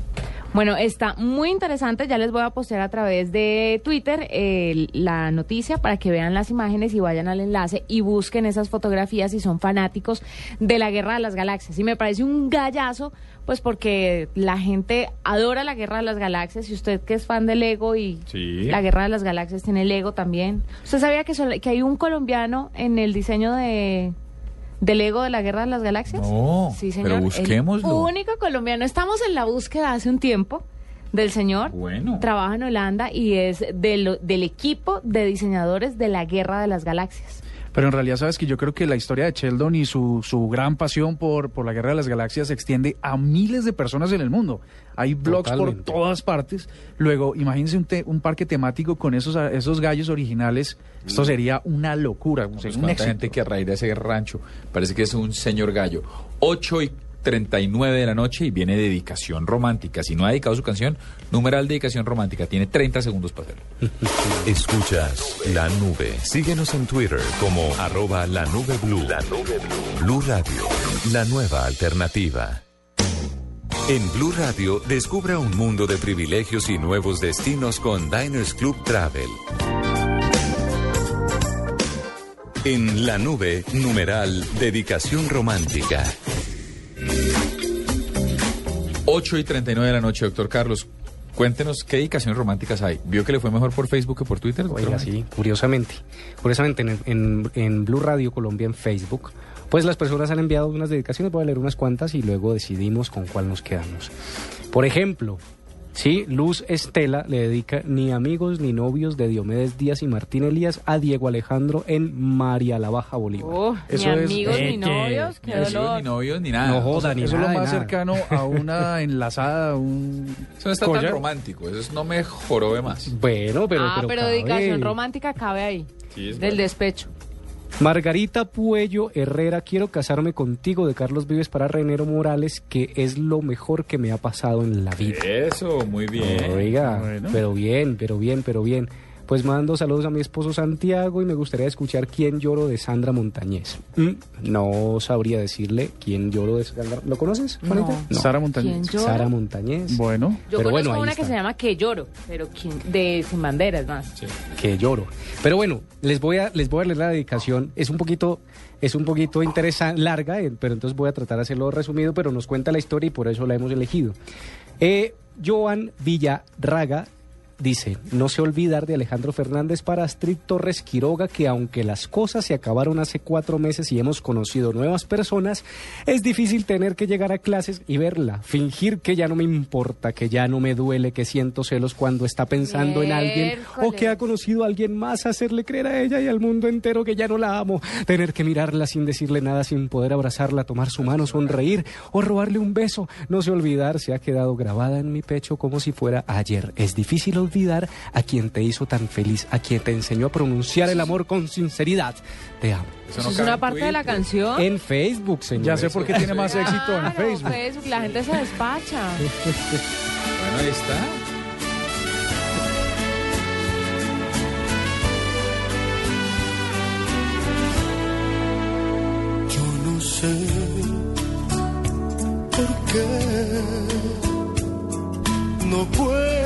Bueno, está muy interesante. Ya les voy a postear a través de Twitter eh, la noticia para que vean las imágenes y vayan al enlace y busquen esas fotografías si son fanáticos de la Guerra de las Galaxias. Y me parece un gallazo, pues porque la gente adora la Guerra de las Galaxias. Y usted que es fan del Lego y Sí. la Guerra de las Galaxias tiene Lego también. ¿Usted sabía que, que hay un colombiano en el diseño de... ¿Del Lego de la Guerra de las Galaxias? No, Sí, señor. pero busquémoslo. único colombiano. Estamos en la búsqueda hace un tiempo del señor. Bueno. Trabaja en Holanda y es del, del equipo de diseñadores de la Guerra de las Galaxias. Pero en realidad sabes que yo creo que la historia de Sheldon y su, su gran pasión por, por la Guerra de las Galaxias se extiende a miles de personas en el mundo. Hay blogs Totalmente. por todas partes. Luego, imagínense un, te- un parque temático con esos, esos gallos originales. Esto sería una locura, Pues un gente que a raíz de ese rancho parece que es un señor gallo. 8 y 39 de la noche y viene dedicación romántica. Si no ha dedicado su canción, numeral dedicación romántica. Tiene 30 segundos para hacerlo. Escuchas la nube. Síguenos en Twitter como arroba la nube blue. La nube blue. Blue Radio, la nueva alternativa. En Blue Radio, descubra un mundo de privilegios y nuevos destinos con Diners Club Travel. En la nube, numeral dedicación romántica. 8 y 39 de la noche, doctor Carlos. Cuéntenos qué dedicaciones románticas hay. ¿Vio que le fue mejor por Facebook que por Twitter? Oiga, sí, curiosamente. Curiosamente, en, en, en Blue Radio Colombia, en Facebook, pues las personas han enviado unas dedicaciones, voy a leer unas cuantas y luego decidimos con cuál nos quedamos. Por ejemplo, Sí, Luz Estela le dedica ni amigos ni novios de Diomedes Díaz y Martín Elías a Diego Alejandro en María la Baja Bolívar. Oh, ni amigos ni novios, qué Ni dolor. ni novios, ni nada. No joda, ni Eso nada, es lo más cercano a una enlazada, un Eso no está collar. tan romántico, eso es- no me jorobe más. Bueno, pero... ah, pero, cabe. dedicación romántica cabe ahí. Sí, es del verdad. despecho. Margarita Puello Herrera, quiero casarme contigo de Carlos Vives para Renero Morales, que es lo mejor que me ha pasado en la vida. Eso, muy bien. Oiga, Bueno. pero bien, pero bien, pero bien. Pues mando saludos a mi esposo Santiago y me gustaría escuchar quién lloro de Sandra Montañez. Mm, no sabría decirle quién lloro de Sandra. ¿Lo conoces, Juanita? No. Sara Montañez. Sara Montañez. Bueno, Yo Pero conozco bueno, una que se llama Que lloro, pero ¿quién? de Sin Banderas más. que lloro. Pero bueno, les voy a les voy a leer la dedicación. Es un poquito es un poquito interesante, larga, eh, pero entonces voy a tratar de hacerlo resumido, pero nos cuenta la historia y por eso la hemos elegido. Eh, Joan Villarraga dice, no sé olvidar de Alejandro Fernández para Astrid Torres Quiroga, que aunque las cosas se acabaron hace cuatro meses y hemos conocido nuevas personas, es difícil tener que llegar a clases y verla, fingir que ya no me importa, que ya no me duele, que siento celos cuando está pensando en alguien o que ha conocido a alguien más, hacerle creer a ella y al mundo entero que ya no la amo, tener que mirarla sin decirle nada, sin poder abrazarla, tomar su mano, sonreír o robarle un beso. No sé olvidar, se ha quedado grabada en mi pecho como si fuera ayer. Es difícil olvidar a quien te hizo tan feliz, a quien te enseñó a pronunciar el amor con sinceridad. Te amo. Eso es una parte de la canción. En Facebook, señor. ya sé por qué tiene más éxito en Facebook. Facebook, la gente se despacha. Bueno, ahí está. Yo no sé por qué no puedo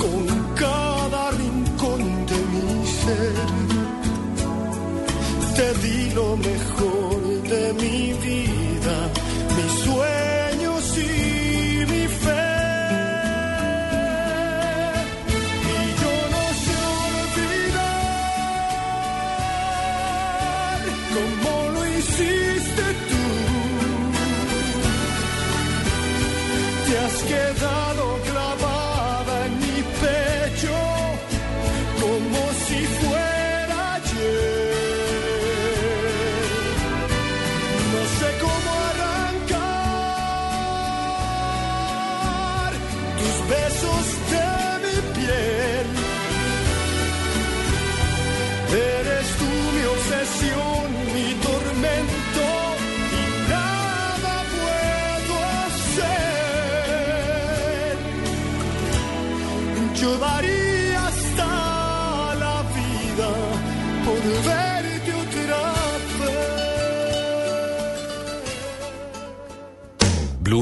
con cada rincón de mi ser. Te di lo mejor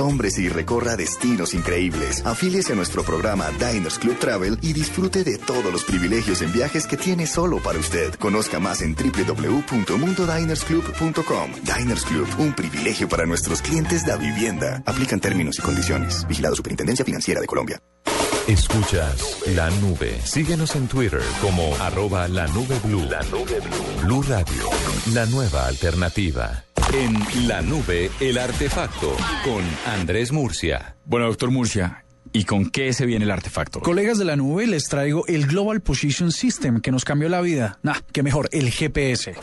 Asómbrese y recorra destinos increíbles. Afíliese a nuestro programa Diners Club Travel y disfrute de todos los privilegios en viajes que tiene solo para usted. Conozca más en www.mundodinersclub.com. Diners Club, un privilegio para nuestros clientes de vivienda. Aplican términos y condiciones. Vigilado Superintendencia Financiera de Colombia. Escuchas La Nube. Síguenos en Twitter como arroba la nube blue. La nube blue. Blue Radio, la nueva alternativa. En La Nube, el artefacto con Andrés Murcia. Bueno, doctor Murcia, ¿y con qué se viene el artefacto? Colegas de la nube, les traigo el Global Position System que nos cambió la vida. Nah, qué mejor, el GPS.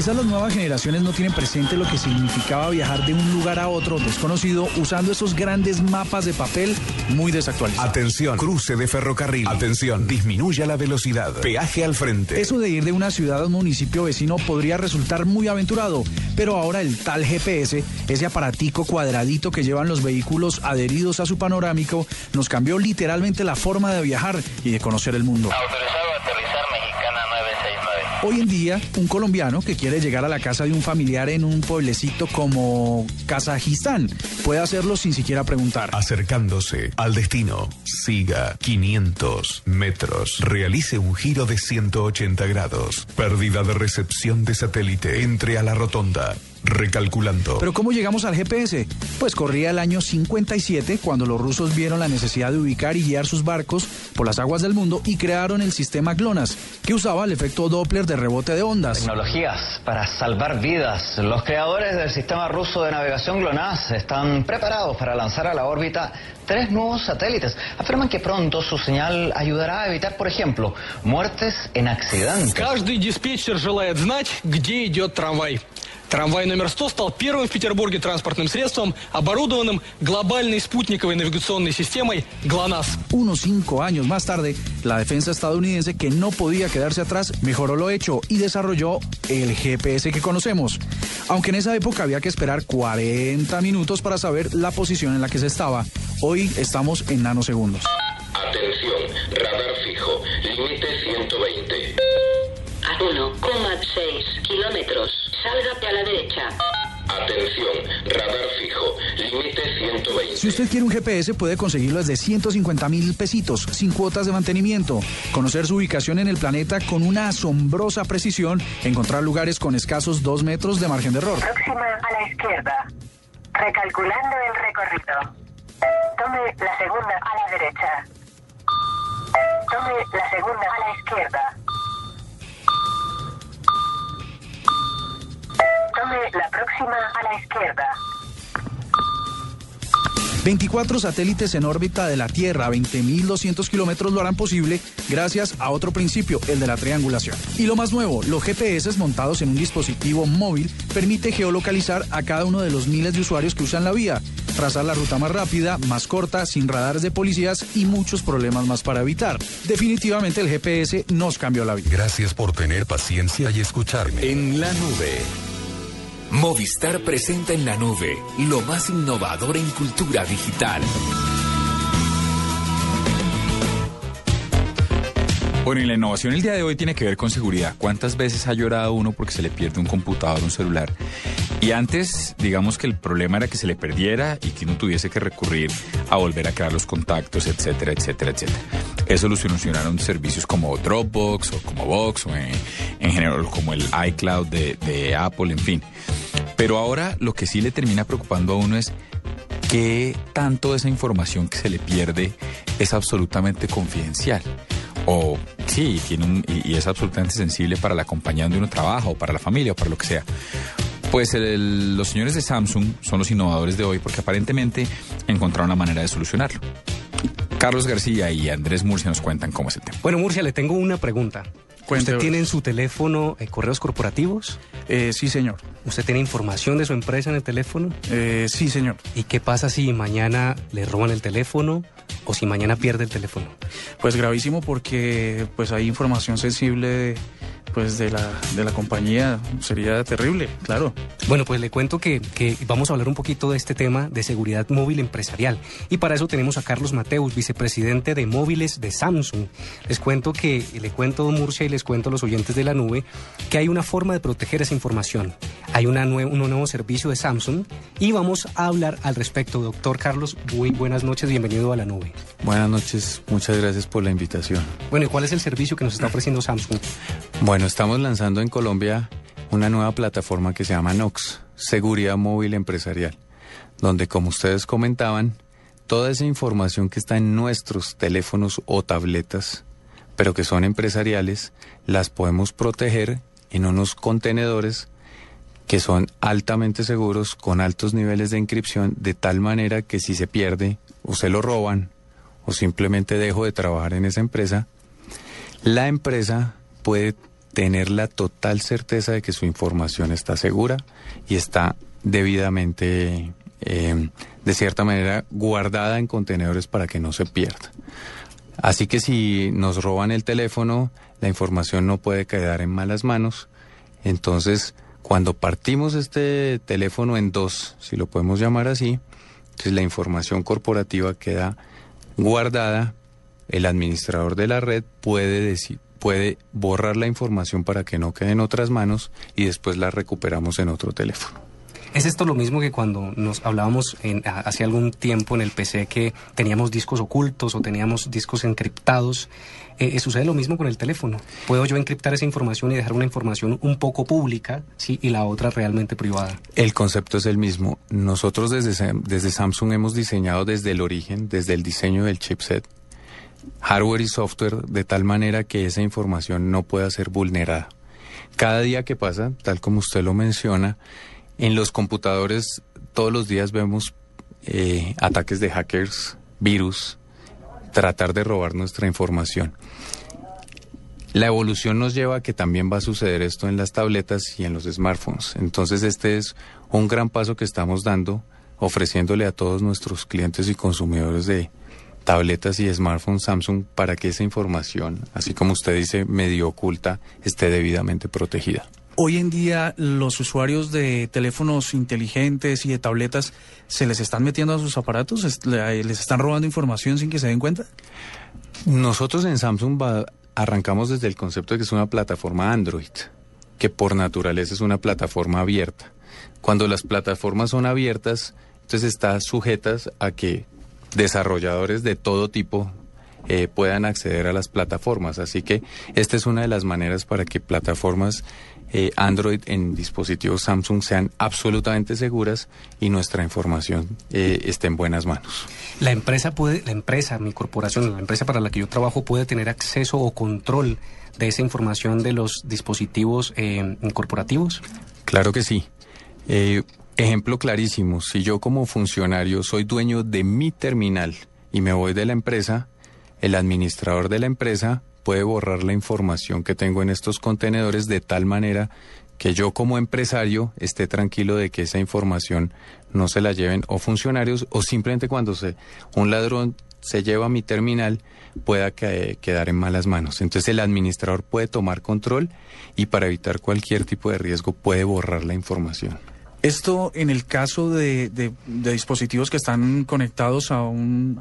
Quizás las nuevas generaciones no tienen presente lo que significaba viajar de un lugar a otro desconocido usando esos grandes mapas de papel muy desactualizados. Atención, cruce de ferrocarril. Atención, disminuya la velocidad. Peaje al frente. Eso de ir de una ciudad a un municipio vecino podría resultar muy aventurado, pero ahora el tal GPS, ese aparatico cuadradito que llevan los vehículos adheridos a su panorámico, nos cambió literalmente la forma de viajar y de conocer el mundo. Autorizado a aterrizar Mexicana 969. Hoy en día, un colombiano que quiere llegar a la casa de un familiar en un pueblecito como Kazajistán puede hacerlo sin siquiera preguntar. Acercándose al destino, siga 500 metros. Realice un giro de 180 grados. Pérdida de recepción de satélite. Entre a la rotonda. Recalculando. Pero ¿cómo llegamos al GPS? Pues corría el año 57 cuando los rusos vieron la necesidad de ubicar y guiar sus barcos por las aguas del mundo y crearon el sistema GLONASS, que usaba el efecto Doppler de rebote de ondas. Tecnologías para salvar vidas. Los creadores del sistema ruso de navegación GLONASS están preparados para lanzar a la órbita tres nuevos satélites. Afirman que pronto su señal ayudará a evitar, por ejemplo, muertes en accidentes. Каждый диспетчер желает знать, где идет трамвай. Трамвай номер 100 стал первым в Петербурге транспортным средством, оборудованным глобальной спутниковой навигационной системой ГЛОНАСС. Unos cinco años más tarde, la defensa estadounidense, que no podía quedarse atrás, mejoró lo hecho y desarrolló el GPS que conocemos. Aunque en esa época había que esperar 40 minutos para saber la posición en la que se estaba. Hoy estamos en nanosegundos. Atención, radar fijo, límite 120. A 1,6 kilómetros. Sálgate a la derecha. Atención, radar fijo, límite 120. Si usted quiere un GPS, puede conseguirlo desde 150 mil pesitos, sin cuotas de mantenimiento. Conocer su ubicación en el planeta con una asombrosa precisión, encontrar lugares con escasos dos metros de margen de error. Próxima a la izquierda. Recalculando el recorrido. Tome la segunda a la derecha. Tome la segunda a la izquierda. Tome la próxima a la izquierda. 24 satélites en órbita de la Tierra a 20.200 kilómetros lo harán posible gracias a otro principio, el de la triangulación. Y lo más nuevo, los GPS montados en un dispositivo móvil permite geolocalizar a cada uno de los miles de usuarios que usan la vía, trazar la ruta más rápida, más corta, sin radares de policías y muchos problemas más para evitar. Definitivamente el GPS nos cambió la vida. Gracias por tener paciencia y escucharme. En la nube. Movistar presenta en la nube lo más innovador en cultura digital. Bueno, y la innovación el día de hoy tiene que ver con seguridad. ¿Cuántas veces ha llorado uno porque se le pierde un computador, un celular? Y antes, digamos que el problema era que se le perdiera y que uno tuviese que recurrir a volver a crear los contactos, etcétera, etcétera, etcétera. Eso lo solucionaron servicios como Dropbox o como Box o en, en general como el iCloud de Apple, en fin. Pero ahora lo que sí le termina preocupando a uno es qué tanto de esa información que se le pierde es absolutamente confidencial. O sí, tiene un, y, es absolutamente sensible para la compañía donde uno trabaja, o para la familia, o para lo que sea. Pues los señores de Samsung son los innovadores de hoy porque aparentemente encontraron la manera de solucionarlo. Carlos García y Andrés Murcia nos cuentan cómo es el tema. Bueno, Murcia, le tengo una pregunta. ¿Usted tiene en su teléfono eh, correos corporativos? Eh, sí, señor. ¿Usted tiene información de su empresa en el teléfono? Eh, sí, señor. ¿Y qué pasa si mañana le roban el teléfono o si mañana pierde el teléfono? Pues gravísimo porque pues hay información sensible de, pues de la, de la compañía. Sería terrible, claro. Bueno, pues le cuento que, que vamos a hablar un poquito de este tema de seguridad móvil empresarial. Y para eso tenemos a Carlos Mateus, vicepresidente de móviles de Samsung. Les cuento que, le cuento a Murcia y les cuento a los oyentes de la nube, que hay una forma de proteger esa información. Hay una nue- un nuevo servicio de Samsung y vamos a hablar al respecto. Doctor Carlos, muy buenas noches, bienvenido a la nube. Buenas noches, muchas gracias por la invitación. Bueno, ¿y cuál es el servicio que nos está ofreciendo Samsung? Bueno, estamos lanzando en Colombia una nueva plataforma que se llama NOX, Seguridad Móvil Empresarial, donde como ustedes comentaban, toda esa información que está en nuestros teléfonos o tabletas, pero que son empresariales, las podemos proteger en unos contenedores que son altamente seguros, con altos niveles de encripción, de tal manera que si se pierde o se lo roban o simplemente dejo de trabajar en esa empresa, la empresa puede tener la total certeza de que su información está segura y está debidamente, eh, de cierta manera, guardada en contenedores para que no se pierda. Así que si nos roban el teléfono, la información no puede quedar en malas manos. Entonces, cuando partimos este teléfono en dos, si lo podemos llamar así, entonces la información corporativa queda guardada, el administrador de la red puede, deci- puede borrar la información para que no quede en otras manos y después la recuperamos en otro teléfono. ¿Es esto lo mismo que cuando nos hablábamos en, hace algún tiempo en el PC que teníamos discos ocultos o teníamos discos encriptados? Eh, eh, sucede lo mismo con el teléfono. Puedo yo encriptar esa información y dejar una información un poco pública ¿sí? y la otra realmente privada. El concepto es el mismo. Nosotros desde, desde Samsung hemos diseñado desde el origen, desde el diseño del chipset, hardware y software de tal manera que esa información no pueda ser vulnerada. Cada día que pasa, tal como usted lo menciona, en los computadores todos los días vemos eh, ataques de hackers, virus, tratar de robar nuestra información. La evolución nos lleva a que también va a suceder esto en las tabletas y en los smartphones. Entonces este es un gran paso que estamos dando, ofreciéndole a todos nuestros clientes y consumidores de tabletas y smartphones Samsung para que esa información, así como usted dice, medio oculta, esté debidamente protegida. Hoy en día los usuarios de teléfonos inteligentes y de tabletas se les están metiendo a sus aparatos, les están robando información sin que se den cuenta. Nosotros en Samsung arrancamos desde el concepto de que es una plataforma Android, que por naturaleza es una plataforma abierta. Cuando las plataformas son abiertas, entonces está sujetas a que desarrolladores de todo tipo eh, puedan acceder a las plataformas. Así que esta es una de las maneras para que plataformas eh, Android en dispositivos Samsung sean absolutamente seguras y nuestra información eh, esté en buenas manos. La empresa puede, la empresa, mi corporación, la empresa para la que yo trabajo puede tener acceso o control de esa información de los dispositivos corporativos. Claro que sí. Ejemplo clarísimo, si yo como funcionario soy dueño de mi terminal y me voy de la empresa, el administrador de la empresa puede borrar la información que tengo en estos contenedores de tal manera que yo como empresario esté tranquilo de que esa información no se la lleven o funcionarios o simplemente cuando se, un ladrón se lleva mi terminal pueda quedar en malas manos. Entonces el administrador puede tomar control y para evitar cualquier tipo de riesgo puede borrar la información. Esto en el caso de, dispositivos que están conectados a, un,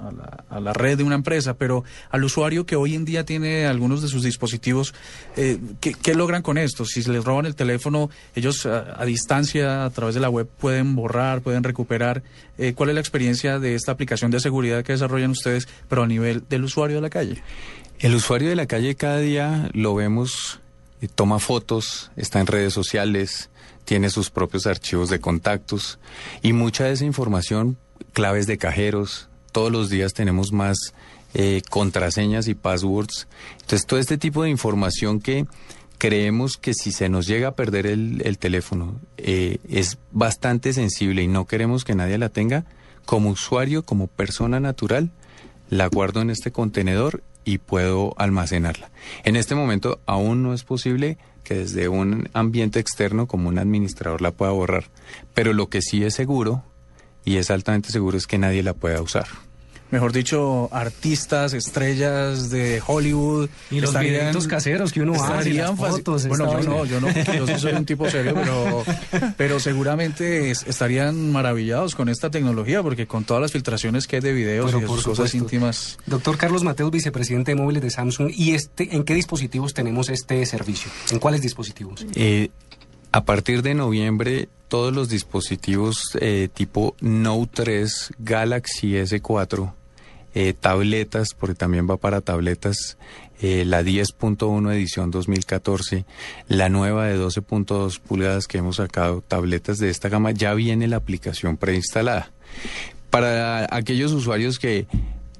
a, la, red de una empresa, pero al usuario que hoy en día tiene algunos de sus dispositivos, eh, ¿qué, logran con esto? Si les roban el teléfono, ellos a, distancia, a través de la web, pueden borrar, pueden recuperar. Eh, ¿Cuál es la experiencia de esta aplicación de seguridad que desarrollan ustedes, pero a nivel del usuario de la calle? El usuario de la calle cada día lo vemos, eh, toma fotos, está en redes sociales tiene sus propios archivos de contactos y mucha de esa información, claves de cajeros, todos los días tenemos más eh, contraseñas y passwords. Entonces, todo este tipo de información que creemos que si se nos llega a perder el, teléfono eh, es bastante sensible y no queremos que nadie la tenga, como usuario, como persona natural, la guardo en este contenedor y puedo almacenarla. En este momento aún no es posible que desde un ambiente externo como un administrador la pueda borrar. Pero lo que sí es seguro, y es altamente seguro, es que nadie la pueda usar mejor dicho, artistas, estrellas de Hollywood. Y los videitos caseros que uno hace, las fotos. Bueno, yo no, yo no, yo soy un tipo serio, pero, pero seguramente estarían maravillados con esta tecnología, porque con todas las filtraciones que hay de videos y de cosas íntimas. Doctor Carlos Mateus, vicepresidente de móviles de Samsung, ¿y este, en qué dispositivos tenemos este servicio? ¿En cuáles dispositivos? Eh, a partir de noviembre, todos los dispositivos eh, tipo Note 3, Galaxy S4, eh, tabletas, porque también va para tabletas, eh, la 10.1 edición 2014, la nueva de 12.2 pulgadas que hemos sacado, tabletas de esta gama, ya viene la aplicación preinstalada. Para aquellos usuarios que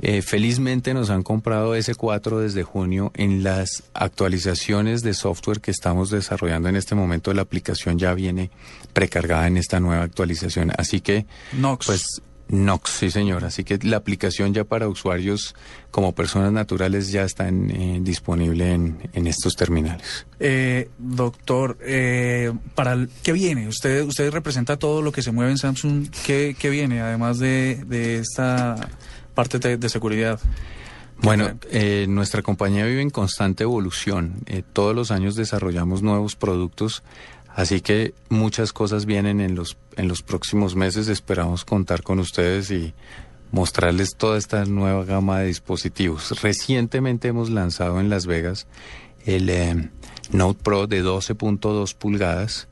eh, felizmente nos han comprado S4 desde junio en las actualizaciones de software que estamos desarrollando en este momento. La aplicación ya viene precargada en esta nueva actualización. Así que, Nox. pues Nox, sí señor. Así que la aplicación ya para usuarios como personas naturales ya está en, disponible en, estos terminales. Eh, doctor, eh, para ¿qué viene? Usted usted representa todo lo que se mueve en Samsung. ¿Qué, viene además de, esta parte de, seguridad? Bueno, eh, nuestra compañía vive en constante evolución. todos los años desarrollamos nuevos productos Así que muchas cosas vienen en los, en los próximos meses. Esperamos contar con ustedes y mostrarles toda esta nueva gama de dispositivos. Recientemente hemos lanzado en Las Vegas el eh, Note Pro de 12.2 pulgadas,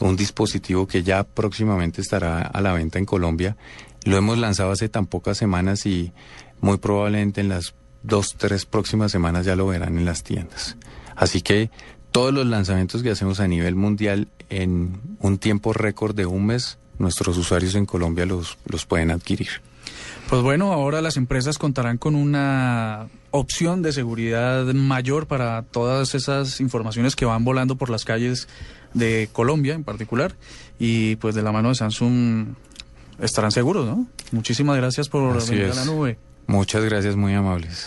un dispositivo que ya próximamente estará a la venta en Colombia. Lo hemos lanzado hace tan pocas semanas y muy probablemente en las dos, tres próximas semanas ya lo verán en las tiendas. Así que todos los lanzamientos que hacemos a nivel mundial en un tiempo récord de un mes, nuestros usuarios en Colombia los, los pueden adquirir. Pues bueno, ahora las empresas contarán con una opción de seguridad mayor para todas esas informaciones que van volando por las calles de Colombia en particular y pues de la mano de Samsung estarán seguros, ¿no? Muchísimas gracias por Así venir es. a la nube. Muchas gracias, muy amables.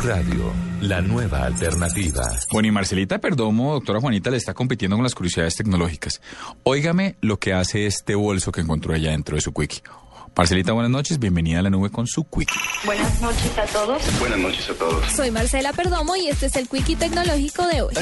Radio, la nueva alternativa. Bueno, y Marcelita Perdomo, doctora Juanita, le está compitiendo con las curiosidades tecnológicas. Óigame lo que hace este bolso que encontró ella dentro de su quickie. Marcelita, buenas noches, bienvenida a la nube con su quickie. Buenas noches a todos. Buenas noches a todos. Soy Marcela Perdomo y este es el Quickie Tecnológico de hoy.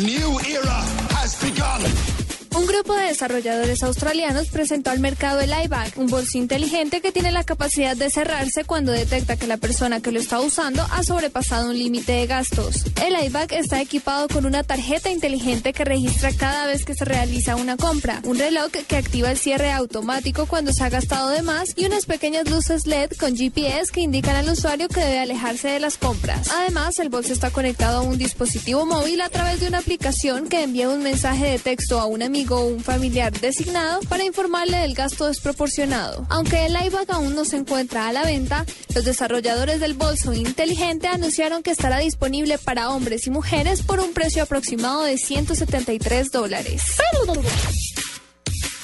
Un grupo de desarrolladores australianos presentó al mercado el iBag, un bolso inteligente que tiene la capacidad de cerrarse cuando detecta que la persona que lo está usando ha sobrepasado un límite de gastos. El iBag está equipado con una tarjeta inteligente que registra cada vez que se realiza una compra, un reloj que activa el cierre automático cuando se ha gastado de más y unas pequeñas luces LED con GPS que indican al usuario que debe alejarse de las compras. Además, el bolso está conectado a un dispositivo móvil a través de una aplicación que envía un mensaje de texto a un amigo un familiar designado para informarle del gasto desproporcionado. Aunque el iBag aún no se encuentra a la venta, los desarrolladores del bolso inteligente anunciaron que estará disponible para hombres y mujeres por un precio aproximado de 173 dólares.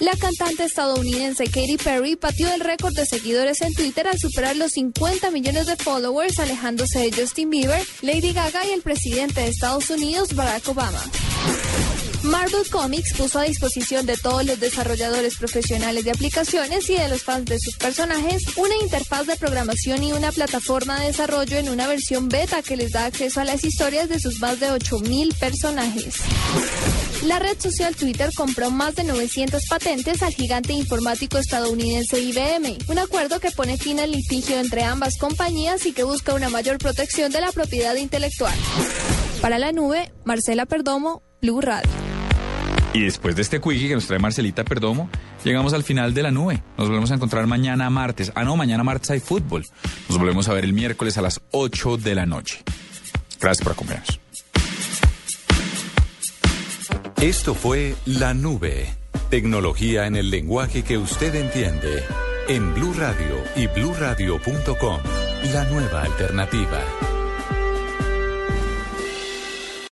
La cantante estadounidense Katy Perry batió el récord de seguidores en Twitter al superar los 50 millones de followers, alejándose de Justin Bieber, Lady Gaga y el presidente de Estados Unidos, Barack Obama. Marvel Comics puso a disposición de todos los desarrolladores profesionales de aplicaciones y de los fans de sus personajes una interfaz de programación y una plataforma de desarrollo en una versión beta que les da acceso a las historias de sus más de 8.000 personajes. La red social Twitter compró más de 900 patentes al gigante informático estadounidense IBM, un acuerdo que pone fin al litigio entre ambas compañías y que busca una mayor protección de la propiedad intelectual. Para la nube, Marcela Perdomo, Blue Radio. Y después de este quickie que nos trae Marcelita Perdomo, llegamos al final de la nube. Nos volvemos a encontrar mañana martes. Ah, no, mañana martes hay fútbol. Nos volvemos a ver el miércoles a las 8 de la noche. Gracias por acompañarnos. Esto fue La Nube. Tecnología en el lenguaje que usted entiende. En Blue Radio y bluradio.com. La nueva alternativa.